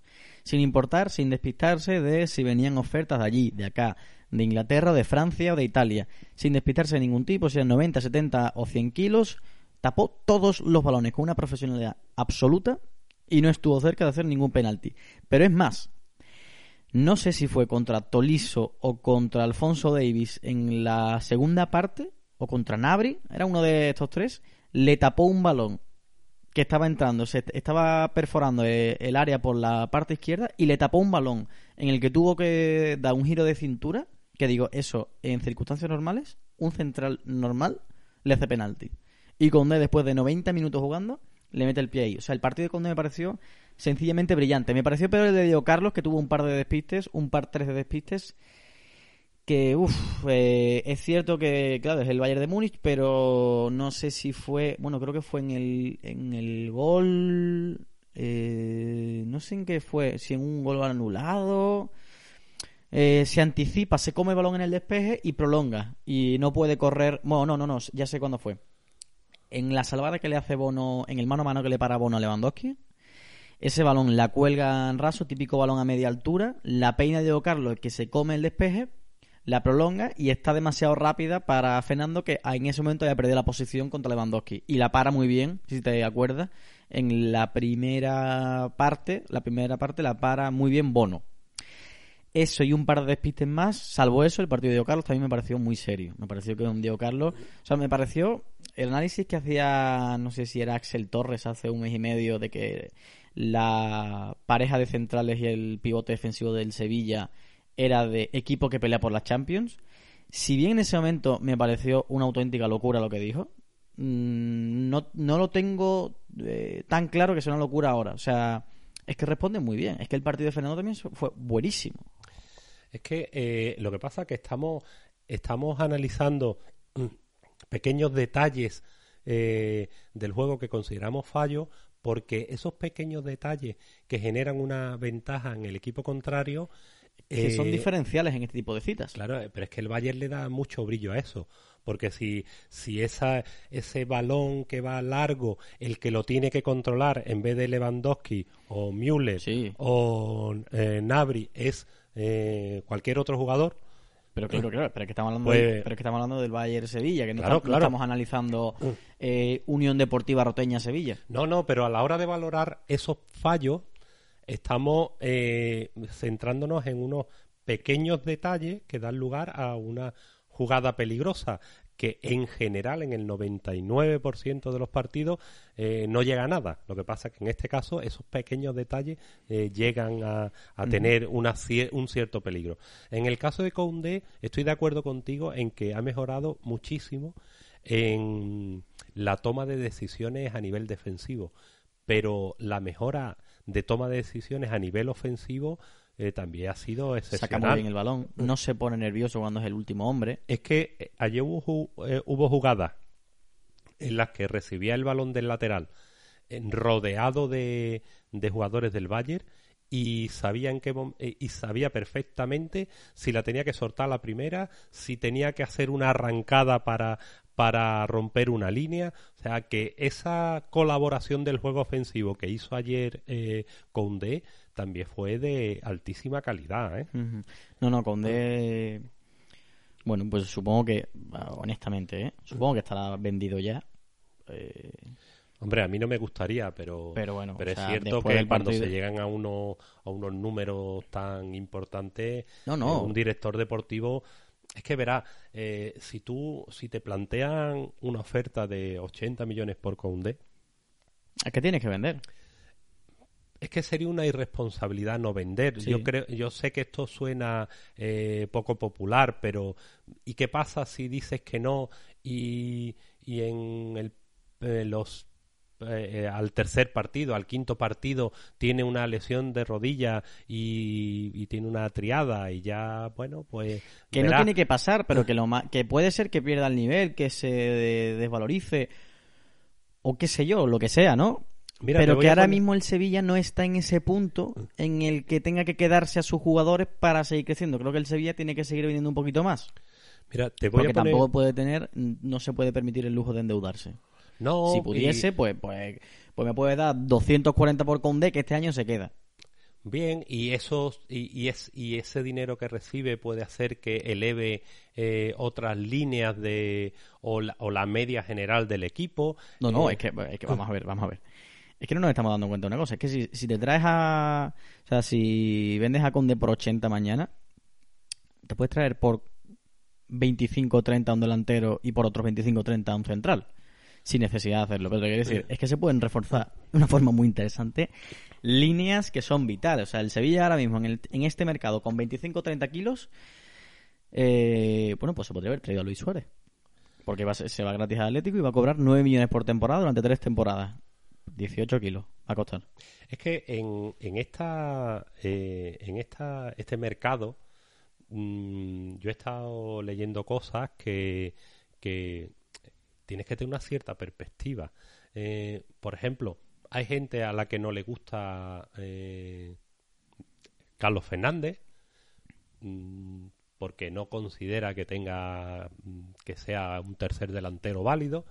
sin importar, sin despistarse de si venían ofertas de allí, de acá, de Inglaterra, de Francia o de Italia, sin despistarse de ningún tipo, sean 90, 70 o 100 kilos, tapó todos los balones con una profesionalidad absoluta y no estuvo cerca de hacer ningún penalti. Pero es más, no sé si fue contra Tolisso o contra Alfonso Davis en la segunda parte, o contra Nabri, era uno de estos tres, le tapó un balón que estaba entrando, se estaba perforando eh, el área por la parte izquierda y le tapó un balón en el que tuvo que dar un giro de cintura, que digo, eso en circunstancias normales, un central normal le hace penalti. Y Conde después de 90 minutos jugando le mete el pie ahí. O sea, el partido de Conde me pareció sencillamente brillante. Me pareció peor el de Diego Carlos, que tuvo un par de despistes, un par tres de despistes que uff, eh, es cierto que, claro, es el Bayern de Múnich, pero no sé si fue, bueno, creo que fue en el, en el gol, eh, no sé en qué fue, si en un gol anulado, eh, se anticipa, se come el balón en el despeje y prolonga, y no puede correr, bueno, no, no, no, ya sé cuándo fue. en la salvada que le hace Bono, en el mano a mano que le para Bono a Lewandowski, ese balón la cuelga en raso, típico balón a media altura, la peina de Diego Carlos que se come el despeje, la prolonga y está demasiado rápida para Fernando que en ese momento haya perdido la posición contra Lewandowski y la para muy bien, si te acuerdas, en la primera parte, la primera parte la para muy bien Bono. Eso y un par de despistes más, salvo eso, el partido de Diego Carlos también me pareció muy serio. Me pareció que un Diego Carlos, o sea, me pareció el análisis que hacía, no sé si era Axel Torres hace un mes y medio de que la pareja de centrales y el pivote defensivo del Sevilla era de equipo que pelea por las Champions. Si bien en ese momento me pareció una auténtica locura lo que dijo, mm, no, no lo tengo eh, tan claro que sea una locura ahora. O sea, es que responde muy bien. Es que el partido de Fernando también fue buenísimo. Es que eh, lo que pasa es que estamos, estamos analizando mm, pequeños detalles eh, del juego que consideramos fallos porque esos pequeños detalles que generan una ventaja en el equipo contrario que son eh, diferenciales en este tipo de citas. Claro, pero es que el Bayern le da mucho brillo a eso. Porque si, si esa, ese balón que va largo, el que lo tiene que controlar en vez de Lewandowski o Müller o eh, Nabri es eh, cualquier otro jugador, pero claro, claro, pero es que estamos hablando, pues pero que estamos hablando del Bayern Sevilla, que no, estamos, analizando mm. eh, Unión Deportiva Roteña Sevilla. No, no, pero a la hora de valorar esos fallos, estamos eh, centrándonos en unos pequeños detalles que dan lugar a una jugada peligrosa que en general en el 99% de los partidos eh, no llega a nada. Lo que pasa es que en este caso esos pequeños detalles eh, llegan a, tener una, un cierto peligro. En el caso de Koundé estoy de acuerdo contigo en que ha mejorado muchísimo en la toma de decisiones a nivel defensivo, pero la mejora de toma de decisiones a nivel ofensivo eh, también ha sido excepcional. Saca muy bien el balón, no se pone nervioso cuando es el último hombre. Es que eh, ayer hubo, eh, hubo jugadas en las que recibía el balón del lateral rodeado de, de jugadores del Bayern y sabían que y sabía perfectamente si la tenía que soltar la primera, si tenía que hacer una arrancada para para romper una línea. O sea que esa colaboración del juego ofensivo que hizo ayer eh, Conde también fue de altísima calidad. ¿eh? No, no, Conde. Bueno, pues supongo que, honestamente, ¿eh? supongo que estará vendido ya. Eh, Hombre, a mí no me gustaría, pero, pero, bueno, pero es cierto que cuando se llegan a, uno, a unos números tan importantes, no, no. un director deportivo es que verá, eh, si tú, si te plantean una oferta de 80 millones por Conde, ¿a qué tienes que vender? Es que sería una irresponsabilidad no vender. Yo creo, yo sé que esto suena eh, poco popular, pero ¿y qué pasa si dices que no y, y en el, eh, los eh, eh, al tercer partido, al quinto partido, tiene una lesión de rodilla y, tiene una triada y ya, bueno, pues... Que no tiene que pasar, pero que, lo que puede ser que pierda el nivel, que se desvalorice o qué sé yo, lo que sea, ¿no? pero que ahora mismo el Sevilla no está en ese punto en el que tenga que quedarse a sus jugadores para seguir creciendo. Creo que el Sevilla tiene que seguir viniendo un poquito más. Mira, te voy Porque tampoco puede tener, no se puede permitir el lujo de endeudarse. No, si pudiese, pues, pues, pues me puede dar 240 por Conde, que este año se queda. Bien, y esos y, es, y ese dinero que recibe puede hacer que eleve eh, otras líneas de o la, o la, media general del equipo. No, no, eh, es, que, es que vamos a ver, vamos a ver. Es que no nos estamos dando cuenta de una cosa, es que si, si te traes a... O sea, si vendes a Conde por 80 mañana, te puedes traer por 25 30 a un delantero y por otros 25 30 a un central sin necesidad de hacerlo. Pero te quiero decir, es que se pueden reforzar de una forma muy interesante líneas que son vitales. O sea, el Sevilla ahora mismo en, el, en este mercado con 25 30 kilos, eh, bueno, pues se podría haber traído a Luis Suárez. Porque va, se va gratis al Atlético y va a cobrar 9 millones por temporada durante tres temporadas. 18 kilos va a costar. Es que en, en esta eh, en esta este mercado mm, yo he estado leyendo cosas que, que tienes que tener una cierta perspectiva. Eh, por ejemplo, hay gente a la que no le gusta eh, Carlos Fernández mm, porque no considera que tenga mm, que sea un tercer delantero válido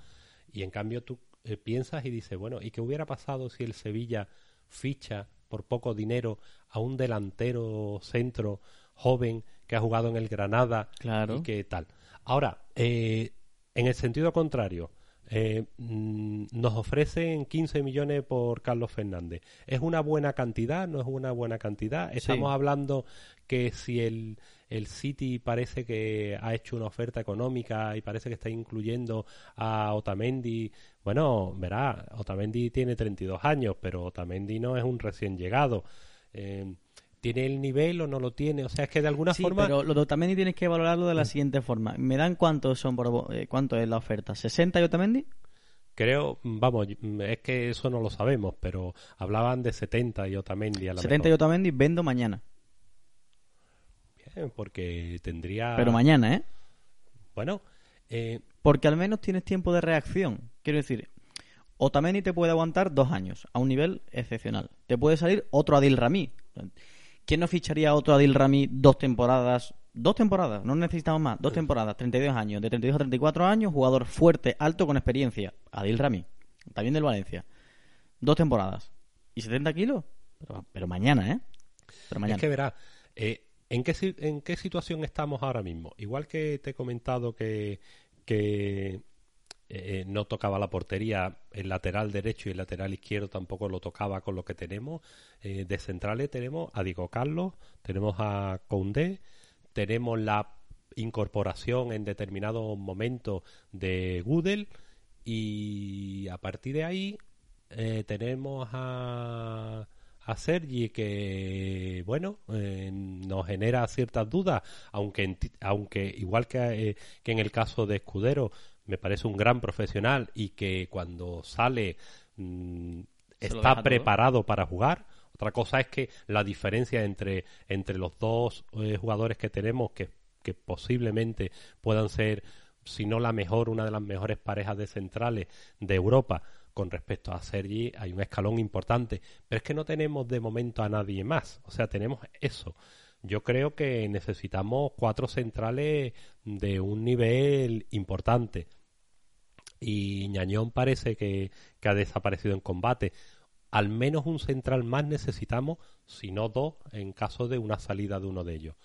Y en cambio tú eh, piensas y dices, bueno, ¿y qué hubiera pasado si el Sevilla ficha por poco dinero a un delantero centro joven que ha jugado en el Granada Claro. y que tal? Ahora, eh, en el sentido contrario, eh, mm, nos ofrecen 15 millones por Carlos Fernández. ¿Es una buena cantidad? ¿No es una buena cantidad? Estamos Sí. hablando que si el, el City parece que ha hecho una oferta económica y parece que está incluyendo a Otamendi. Bueno, verá, Otamendi tiene 32 años, pero Otamendi no es un recién llegado. Eh, ¿Tiene el nivel o no lo tiene? O sea, es que de alguna Sí, forma... pero lo, también tienes que valorarlo de la siguiente forma. ¿Me dan cuántos son por, eh, cuánto es la oferta? ¿60 y Otamendi? Creo, vamos, es que eso no lo sabemos, pero hablaban de 70 y Otamendi a la 70 y. Otamendi vendo mañana. Bien, porque tendría... Pero mañana, ¿eh? Bueno, eh, Porque al menos tienes tiempo de reacción. Quiero decir, Otamendi te puede aguantar dos años a un nivel excepcional. Te puede salir otro Adil Rami. ¿Quién no ficharía a otro Adil Rami dos temporadas? Dos temporadas, no necesitamos más. Dos temporadas, 32 años. De 32 a 34 años, jugador fuerte, alto, con experiencia. Adil Rami. También del Valencia. Dos temporadas. ¿Y 70 kilos? Pero, pero mañana, ¿eh? Pero mañana. Es que verás, eh, ¿en, qué, ¿en qué situación estamos ahora mismo? Igual que te he comentado que, que eh, no tocaba la portería, el lateral derecho y el lateral izquierdo tampoco lo tocaba con lo que tenemos. eh, de centrales tenemos a Diego Carlos, tenemos a Koundé, tenemos la incorporación en determinados momentos de Gudel y a partir de ahí eh, tenemos a, Sergi que, bueno, nos genera ciertas dudas, aunque, aunque igual que, que en el caso de Escudero, me parece un gran profesional y que cuando sale mm, está todo. preparado para jugar. Otra cosa es que la diferencia entre, entre los dos eh, jugadores que tenemos, que, que posiblemente puedan ser, si no la mejor, una de las mejores parejas de centrales de Europa, con respecto a Sergi, hay un escalón importante. Pero es que no tenemos de momento a nadie más. O sea, tenemos eso. Yo creo que necesitamos cuatro centrales de un nivel importante. Y Ñañón parece que, ha desaparecido en combate. Al menos un central más necesitamos, si no dos, en caso de una salida de uno de ellos.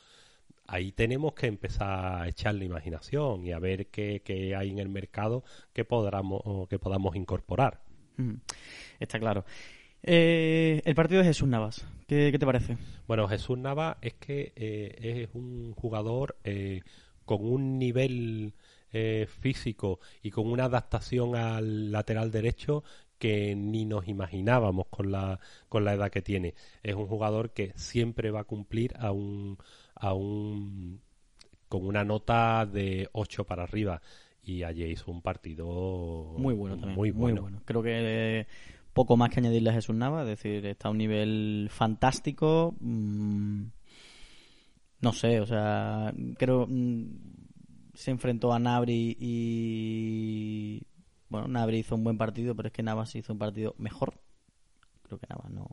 Ahí tenemos que empezar a echar la imaginación y a ver qué, qué hay en el mercado que podamos, que podamos incorporar. Mm, Está claro. Eh, el partido de Jesús Navas. ¿Qué, qué te parece? Bueno, Jesús Nava es que eh, es un jugador eh, con un nivel eh, físico y con una adaptación al lateral derecho que ni nos imaginábamos con la, con la edad que tiene. Es un jugador que siempre va a cumplir a un, a un con una nota de 8 para arriba y ayer hizo un partido Muy bueno también. muy bueno. Creo que eh, poco más que añadirle a Jesús Nava. Es decir, está a un nivel fantástico. Mm, no sé, o sea, creo. mm, se enfrentó a Nabri y. Bueno, Nabri hizo un buen partido, pero es que Navas hizo un partido mejor. Creo que Navas no.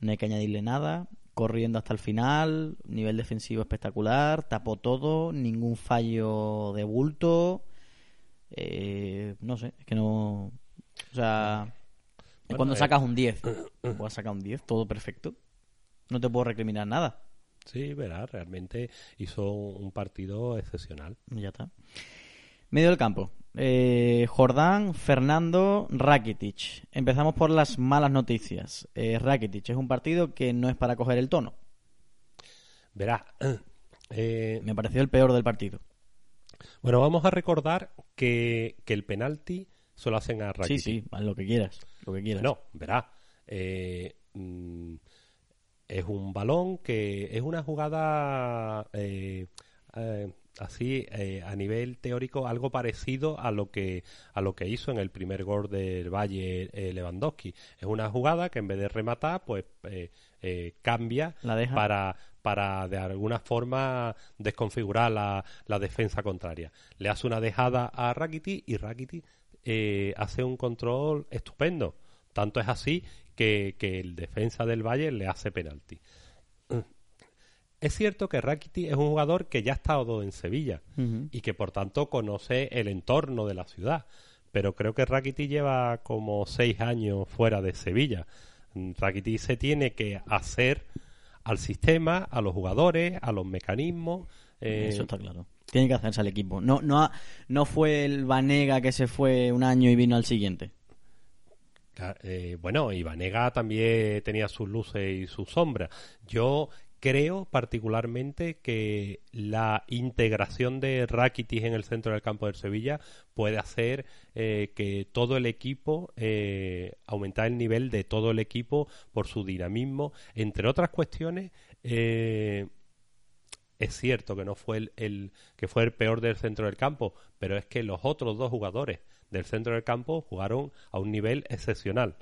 No hay que añadirle nada. Corriendo hasta el final, nivel defensivo espectacular, tapó todo, ningún fallo de bulto. Eh, no sé, es que no. O sea, Bueno, cuando eh, sacas un 10, puedes sacar un 10, todo perfecto. No te puedo recriminar nada. Sí, verá, realmente hizo un partido excepcional. Ya está. Medio del campo. Eh, Jordán, Fernando, Rakitic. Empezamos por las malas noticias. Eh, Rakitic es un partido que no es para coger el tono. Verá, eh, Me pareció el peor del partido. bueno, vamos a recordar que, que el penalti se lo hacen a Rakitic. Sí, sí, haz lo que quieras. Lo que quieras. No, verá, eh, mm, es un balón que es una jugada eh, eh, así a nivel teórico algo parecido a lo que a lo que hizo en el primer gol del Valle Lewandowski. Es una jugada que en vez de rematar, pues cambia La deja. para para de alguna forma desconfigurar la, la defensa contraria. Le hace una dejada a Rakiti y Rakiti eh, hace un control estupendo. Tanto es así que, que el defensa del Valle le hace penalti. Es cierto que Rakiti es un jugador que ya ha estado en Sevilla y que por tanto conoce el entorno de la ciudad. pero creo que Rakiti lleva como seis años fuera de Sevilla. Rakiti se tiene que hacer al sistema, a los jugadores, a los mecanismos. Eh, Eso está claro. Tiene que hacerse al equipo. No, no, no fue el Vanega que se fue un año y vino al siguiente. Eh, bueno, y Vanega también tenía sus luces y sus sombras. Yo creo particularmente que la integración de Rakitic en el centro del campo del Sevilla puede hacer eh, que todo el equipo eh, aumentar el nivel de todo el equipo por su dinamismo entre otras cuestiones eh, es cierto que no fue el, que fue el peor del centro del campo pero es que los otros dos jugadores del centro del campo jugaron a un nivel excepcional.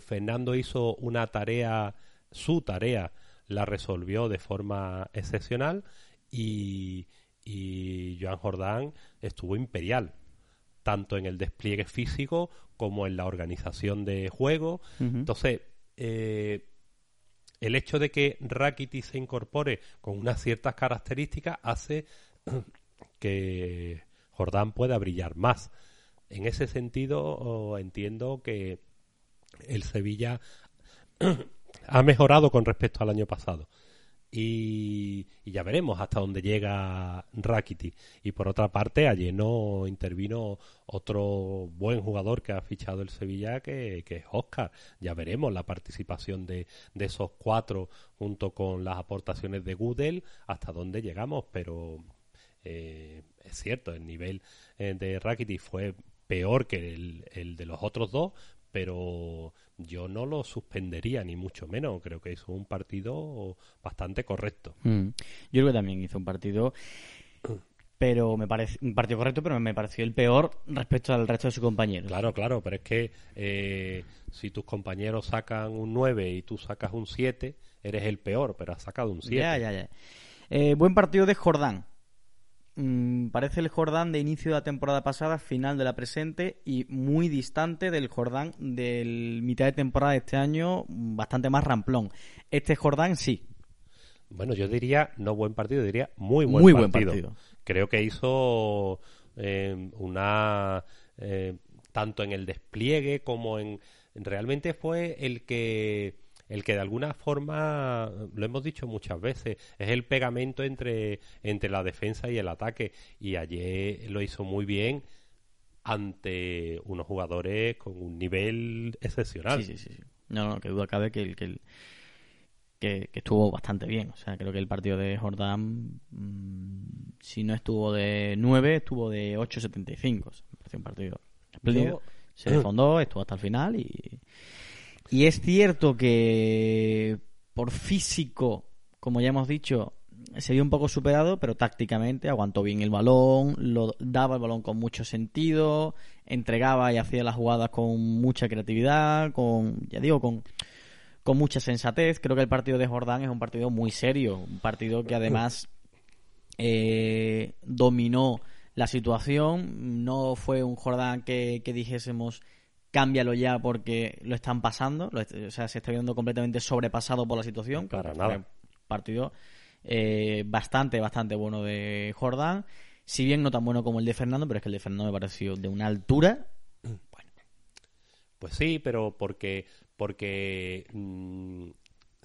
Fernando hizo una tarea su tarea la resolvió de forma excepcional y, y Joan Jordán estuvo imperial, tanto en el despliegue físico como en la organización de juego. Entonces, eh, el hecho de que Rakiti se incorpore con unas ciertas características hace que Jordán pueda brillar más. En ese sentido, entiendo que el Sevilla ha mejorado con respecto al año pasado. Y, ya veremos hasta dónde llega Rakiti. Y por otra parte, ayer no intervino otro buen jugador que ha fichado el Sevilla, que, es Oscar. Ya veremos la participación de, esos cuatro junto con las aportaciones de Gudel, hasta dónde llegamos. Pero eh, es cierto, el nivel eh, de Rakiti fue peor que el, el de los otros dos, pero yo no lo suspendería ni mucho menos. Creo que hizo un partido bastante correcto. Mm. Yo creo que también hizo un partido, pero me parece un partido correcto, pero me pareció el peor respecto al resto de sus compañeros. Claro, claro, pero es que eh, si tus compañeros sacan un 9 y tú sacas un 7, eres el peor, pero has sacado un 7. Ya, ya, ya. Eh, buen partido de Jordán. Mm, parece el Jordán de inicio de la temporada pasada, final de la presente y muy distante del Jordán del mitad de temporada de este año, bastante más ramplón. Este Jordán sí. Bueno, yo diría no buen partido, diría muy buen, partido. Creo que hizo eh, una eh, tanto en el despliegue como en realmente fue el que el que de alguna forma, lo hemos dicho muchas veces, es el pegamento entre, entre la defensa y el ataque. Y ayer lo hizo muy bien ante unos jugadores con un nivel excepcional. Sí, sí, sí. No, no, que duda cabe que, que, que, estuvo bastante bien. O sea, creo que el partido de Jordan, mm, si no estuvo de 9, estuvo de 8.75. O sea, un partido Se defondó, estuvo hasta el final y y es cierto que por físico, como ya hemos dicho, se vio un poco superado, pero tácticamente aguantó bien el balón, lo daba el balón con mucho sentido, entregaba y hacía las jugadas con mucha creatividad, con, ya digo, con, con mucha sensatez. Creo que el partido de Jordán es un partido muy serio, un partido que además eh, dominó la situación. No fue un Jordán que, que dijésemos cámbialo ya porque lo están pasando, o sea, se está viendo completamente sobrepasado por la situación. Para nada. Partido eh, bastante, bastante bueno de Jordan, si bien no tan bueno como el de Fernando, pero es que el de Fernando me pareció de una altura. Bueno. Pues sí, pero porque, porque mm,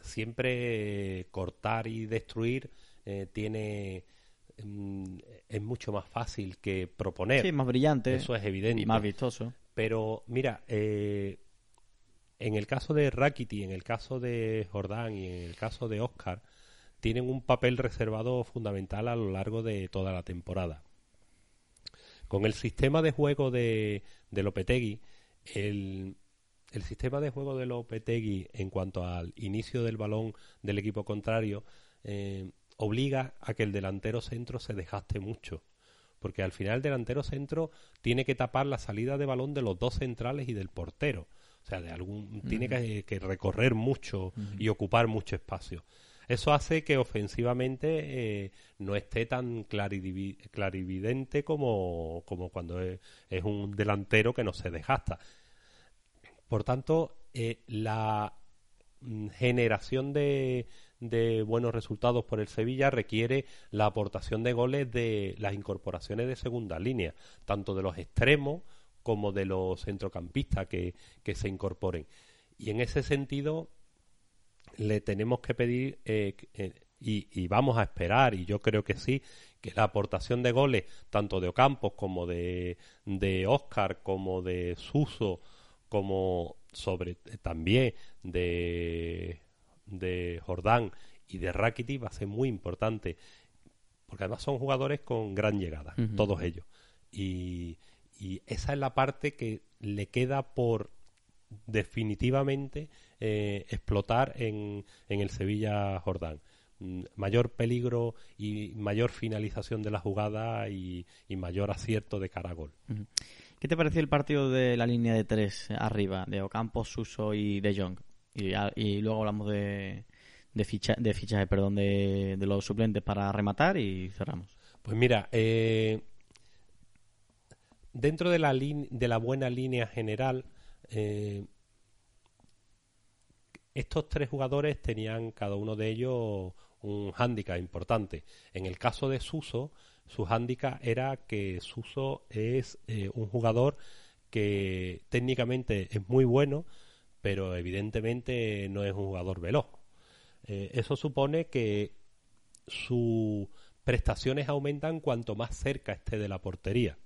siempre cortar y destruir eh, tiene mm, es mucho más fácil que proponer. Sí, más brillante. Eso es evidente. Y más vistoso. Pero mira, eh, en el caso de Rakiti, en el caso de Jordán y en el caso de Oscar, tienen un papel reservado fundamental a lo largo de toda la temporada. Con el sistema de juego de, de Lopetegui, el, sistema de juego de Lopetegui en cuanto al inicio del balón del equipo contrario eh, obliga a que el delantero centro se desgaste mucho porque al final el delantero centro tiene que tapar la salida de balón de los dos centrales y del portero. O sea, de algún, tiene que, recorrer mucho y ocupar mucho espacio. Eso hace que ofensivamente eh, no esté tan clarividente como, como cuando es, un delantero que no se desgasta. Por tanto, eh, la mm, generación de, de buenos resultados por el Sevilla requiere la aportación de goles de las incorporaciones de segunda línea, tanto de los extremos como de los centrocampistas que, que se incorporen. Y en ese sentido le tenemos que pedir eh, eh, y, vamos a esperar, y yo creo que sí, que la aportación de goles, tanto de Ocampos como de, de Oscar, como de Suso, como sobre también de, de Jordán y de Rakiti va a ser muy importante, porque además son jugadores con gran llegada, todos ellos. Y, y esa es la parte que le queda por definitivamente eh, explotar en, en el Sevilla Jordán. Mm, mayor peligro y mayor finalización de la jugada y, mayor acierto de cara a gol. ¿Qué te pareció el partido de la línea de tres arriba, de Ocampos, Suso y De Jong? Y, luego hablamos de, de, ficha, de fichaje perdón, de, de, los suplentes para rematar y cerramos. Pues mira, eh, dentro de la, de la buena línea general, eh, estos tres jugadores tenían cada uno de ellos un hándicap importante. En el caso de Suso, su hándicap era que Suso es eh, un jugador que técnicamente es muy bueno, pero evidentemente no es un jugador veloz. Eh, eso supone que sus prestaciones aumentan cuanto más cerca esté de la portería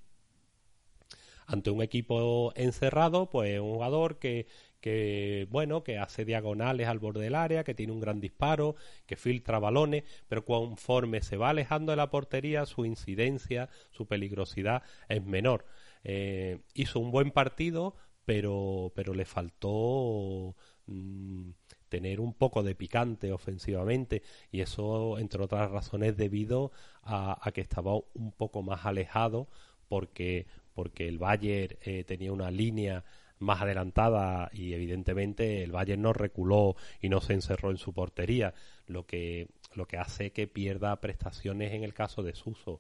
ante un equipo encerrado, pues un jugador que, bueno, que hace diagonales al borde del área, que tiene un gran disparo, que filtra balones, pero conforme se va alejando de la portería, su incidencia, su peligrosidad es menor. Eh, hizo un buen partido, pero, pero le faltó mm, tener un poco de picante ofensivamente y eso, entre otras razones, debido a, que estaba un poco más alejado porque porque el Bayern eh, tenía una línea más adelantada y evidentemente el Bayern no reculó y no se encerró en su portería, lo que, lo que hace que pierda prestaciones en el caso de Suso.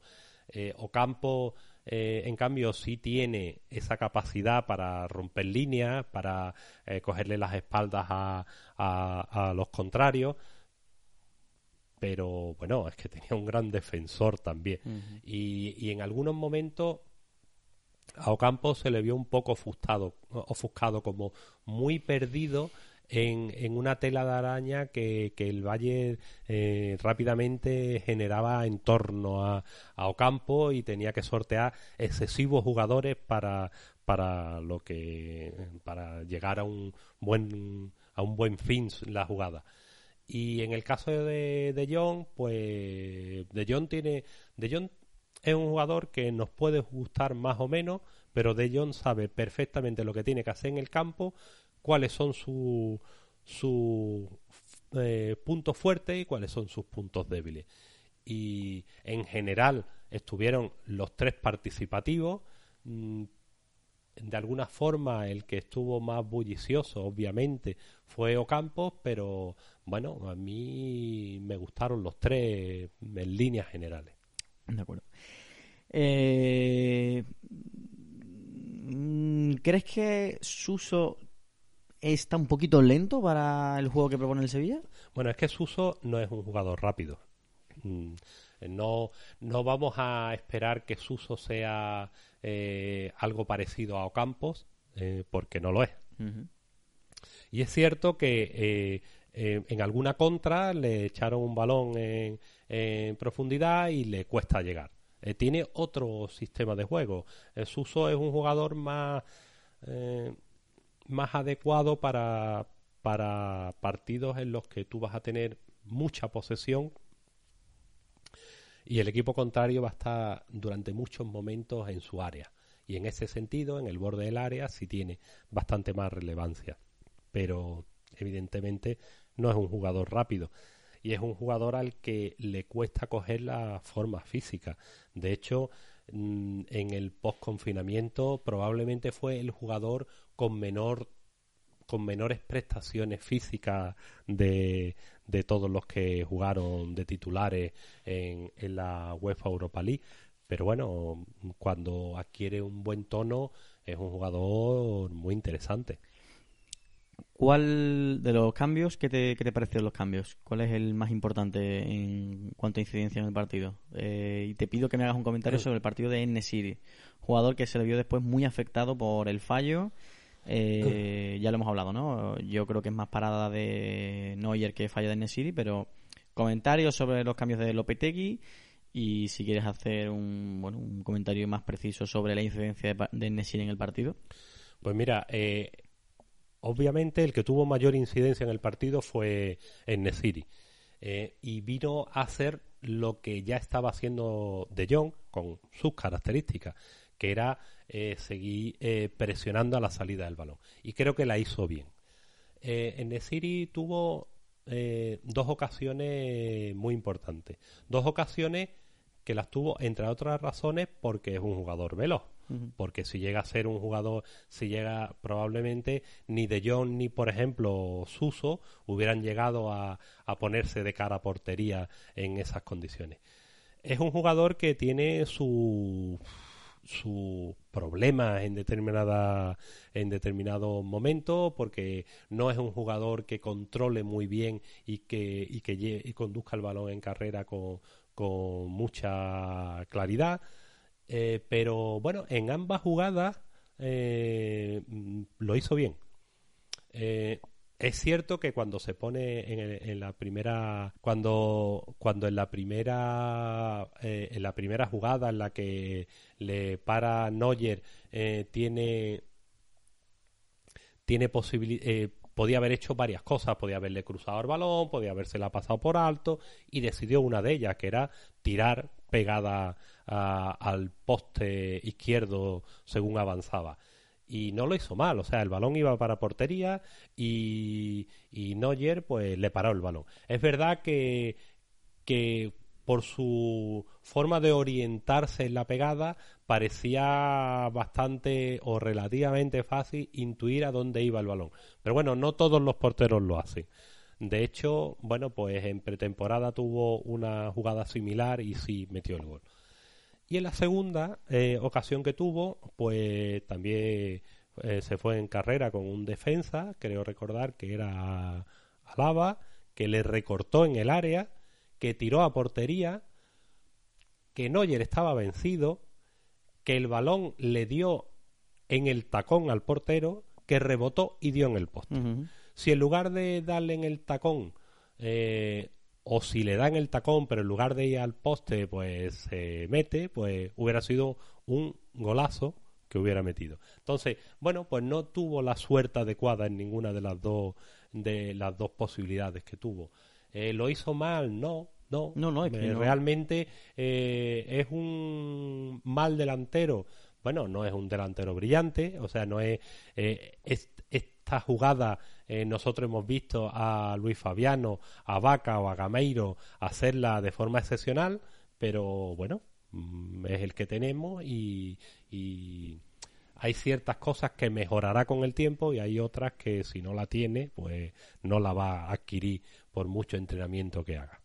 Eh, Ocampo, eh, en cambio, sí tiene esa capacidad para romper líneas, para eh, cogerle las espaldas a, a, los contrarios, pero bueno, es que tenía un gran defensor también. y, y en algunos momentos a Ocampo se le vio un poco ofuscado, ofuscado como muy perdido en, en, una tela de araña que, que el Valle eh, rápidamente generaba en torno a, a, Ocampo y tenía que sortear excesivos jugadores para, para lo que para llegar a un buen a un buen fin la jugada. Y en el caso de, de John, pues de John tiene de John es un jugador que nos puede gustar más o menos, pero De Jong sabe perfectamente lo que tiene que hacer en el campo, cuáles son sus su, eh, puntos fuertes y cuáles son sus puntos débiles. Y en general estuvieron los tres participativos. Mm, de alguna forma el que estuvo más bullicioso, obviamente, fue Ocampos, pero bueno, a mí me gustaron los tres en líneas generales. De acuerdo. Eh, ¿Crees que Suso está un poquito lento para el juego que propone el Sevilla? Bueno, es que Suso no es un jugador rápido. Mm, no, no vamos a esperar que Suso sea eh, algo parecido a Ocampos, eh, porque no lo es. Y es cierto que en alguna contra le echaron un balón en profundidad y le cuesta llegar. Eh, tiene otro sistema de juego. Suso es un jugador más, eh, más adecuado para, para partidos en los que tú vas a tener mucha posesión y el equipo contrario va a estar durante muchos momentos en su área. Y en ese sentido, en el borde del área, sí tiene bastante más relevancia. Pero evidentemente no es un jugador rápido y es un jugador al que le cuesta coger la forma física. De hecho, mm, en el post-confinamiento probablemente fue el jugador con menor con menores prestaciones físicas de, de todos los que jugaron de titulares en, en la UEFA Europa League. Pero bueno, cuando adquiere un buen tono es un jugador muy interesante. ¿Cuál de los cambios, qué te, qué te parecieron los cambios? ¿Cuál es el más importante en cuanto a incidencia en el partido? Eh, y te pido que me hagas un comentario sobre el partido de N City, jugador que se le vio después muy afectado por el fallo. Eh, ya lo hemos hablado, ¿no? Yo creo que es más parada de Neuer que fallo de N City, pero comentarios sobre los cambios de Lopetegui y si quieres hacer un, bueno, un comentario más preciso sobre la incidencia de, de N City en el partido. Pues mira, eh, obviamente el que tuvo mayor incidencia en el partido fue en Nesiri. Eh, y vino a hacer lo que ya estaba haciendo De Jong con sus características, que era eh, seguir eh, presionando a la salida del balón. Y creo que la hizo bien. en Nesiri tuvo dos ocasiones muy importantes. Dos ocasiones que las tuvo, entre otras razones, porque es un jugador veloz porque si llega a ser un jugador, si llega probablemente ni De Jong ni, por ejemplo, Suso hubieran llegado a, ponerse de cara a portería en esas condiciones. Es un jugador que tiene su sus problemas en determinada en determinado momento porque no es un jugador que controle muy bien y que y que conduzca el balón en carrera con, con mucha claridad eh, pero bueno, en ambas jugadas eh, lo hizo bien. Eh, es cierto que cuando se pone en, la primera, cuando, cuando en la primera, en la primera jugada en la que le para Neuer tiene, tiene posibilidad, podía haber hecho varias cosas, podía haberle cruzado el balón, podía habérsela pasado por alto y decidió una de ellas, que era tirar pegada al poste izquierdo según avanzaba. Y no lo hizo mal, o sea, el balón iba para portería y, y pues le paró el balón. Es verdad que, que por su forma de orientarse en la pegada parecía bastante o relativamente fácil intuir a dónde iba el balón. Pero bueno, no todos los porteros lo hacen. De hecho, bueno, pues en pretemporada tuvo una jugada similar y sí metió el gol. Y en la segunda eh, ocasión que tuvo, pues también eh, se fue en carrera con un defensa, creo recordar que era Alaba, que le recortó en el área, que tiró a portería, que Neuer estaba vencido, que el balón le dio en el tacón al portero, que rebotó y dio en el poste. Si en lugar de darle en el tacón, eh, o si le dan el tacón, pero en lugar de ir al poste, pues se mete, pues hubiera sido un golazo que hubiera metido. Entonces, bueno, pues no tuvo la suerte adecuada en ninguna de las dos de las dos posibilidades que tuvo. Eh, ¿Lo hizo mal? No, no. No, no, es que eh, Realmente es un mal delantero. Bueno, no es un delantero brillante, o sea, no es esta jugada eh, nosotros hemos visto a Luis Fabiano, a Vaca o a Gameiro hacerla de forma excepcional, pero bueno, mm, es el que tenemos y, hay ciertas cosas que mejorará con el tiempo y hay otras que si no la tiene, pues no la va a adquirir por mucho entrenamiento que haga.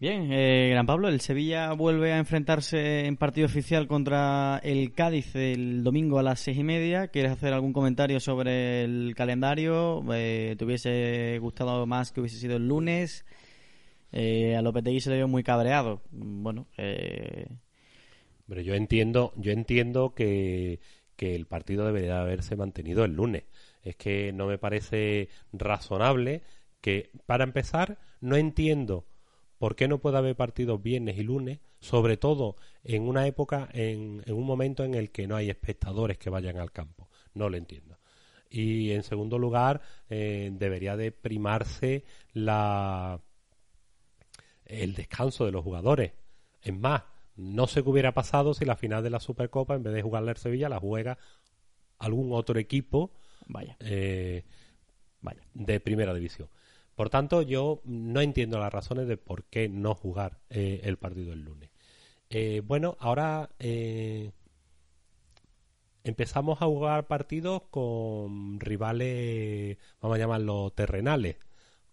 Bien, eh, Gran Pablo, el Sevilla vuelve a enfrentarse en partido oficial contra el Cádiz el domingo a las seis y media. ¿Quieres hacer algún comentario sobre el calendario? Eh, ¿Te hubiese gustado más que hubiese sido el lunes? Eh, a Lopetegui se le vio muy cabreado. Bueno, eh... pero yo entiendo, yo entiendo que, que el partido debería haberse mantenido el lunes. Es que no me parece razonable que, para empezar, no entiendo ¿Por qué no puede haber partidos viernes y lunes? Sobre todo en una época, en, un momento en el que no hay espectadores que vayan al campo. No lo entiendo. Y en segundo lugar, eh, debería de primarse la, el descanso de los jugadores. Es más, no sé qué hubiera pasado si la final de la Supercopa, en vez de jugarla el Sevilla, la juega algún otro equipo vaya. Eh, vaya, de primera división. Por tanto, yo no entiendo las razones de por qué no jugar eh, el partido el lunes. Eh, bueno, ahora eh, empezamos a jugar partidos con rivales, vamos a llamarlos terrenales,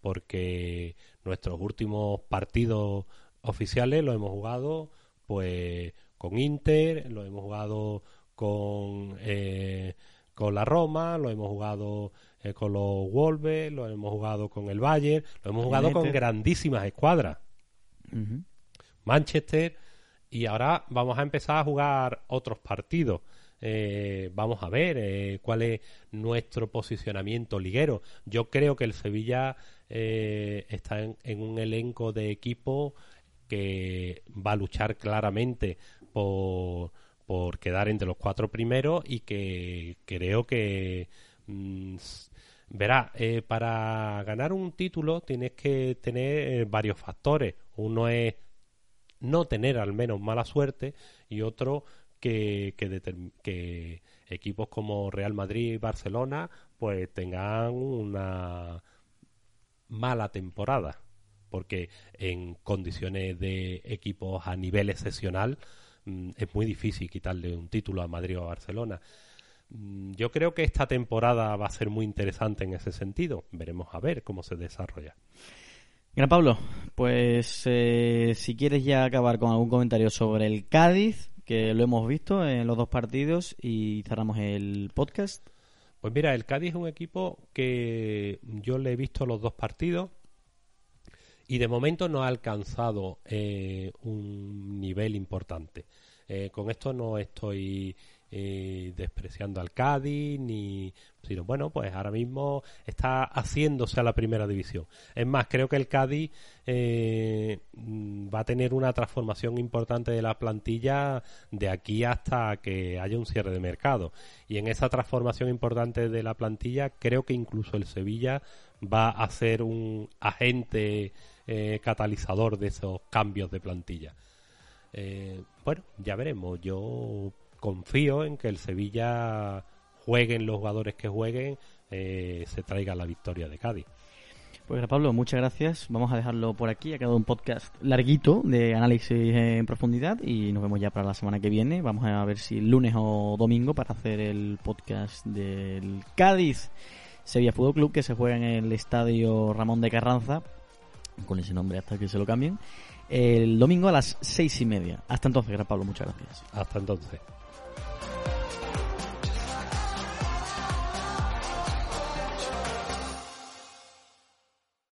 porque nuestros últimos partidos oficiales los hemos jugado pues con Inter, lo hemos jugado con con la Roma, lo hemos jugado eh, con los Wolves, lo hemos jugado con el Bayern, lo hemos jugado con grandísimas escuadras. Manchester, y ahora vamos a empezar a jugar otros partidos. Eh, vamos a ver eh, cuál es nuestro posicionamiento liguero. Yo creo que el Sevilla está en, un elenco de equipo que va a luchar claramente por, por quedar entre los cuatro primeros y que creo que mm, verá eh, para ganar un título tienes que tener eh, varios factores uno es no tener al menos mala suerte y otro que, que, que equipos como Real Madrid y Barcelona pues tengan una mala temporada porque en condiciones de equipos a nivel excepcional mm, es muy difícil quitarle un título a Madrid o a Barcelona. Mm, yo creo que esta temporada va a ser muy interesante en ese sentido. Veremos a ver cómo se desarrolla. Gran Pablo, pues eh, si quieres ya acabar con algún comentario sobre el Cádiz, que lo hemos visto en los dos partidos y cerramos el podcast. Pues mira, el Cádiz es un equipo que yo le he visto los dos partidos y de momento no ha alcanzado eh, un nivel importante. Eh, con esto no estoy eh, despreciando al Cádiz, ni sino bueno, pues ahora mismo está haciéndose a la primera división. Es más, creo que el Cádiz mm, va a tener una transformación importante de la plantilla de aquí hasta que haya un cierre de mercado. Y en esa transformación importante de la plantilla, creo que incluso el Sevilla va a ser un agente eh, catalizador de esos cambios de plantilla. Eh, bueno, ya veremos. Yo confío en que el Sevilla jueguen los jugadores que jueguen, eh, se traiga la victoria de Cádiz. Pues Pablo, muchas gracias. Vamos a dejarlo por aquí. Ha quedado un podcast larguito de análisis en profundidad y nos vemos ya para la semana que viene. Vamos a ver si lunes o domingo para hacer el podcast del Cádiz Sevilla Fútbol Club que se juega en el estadio Ramón de Carranza con ese nombre hasta que se lo cambien, el domingo a las seis y media. Hasta entonces, Gran Pablo, muchas gracias. Hasta entonces.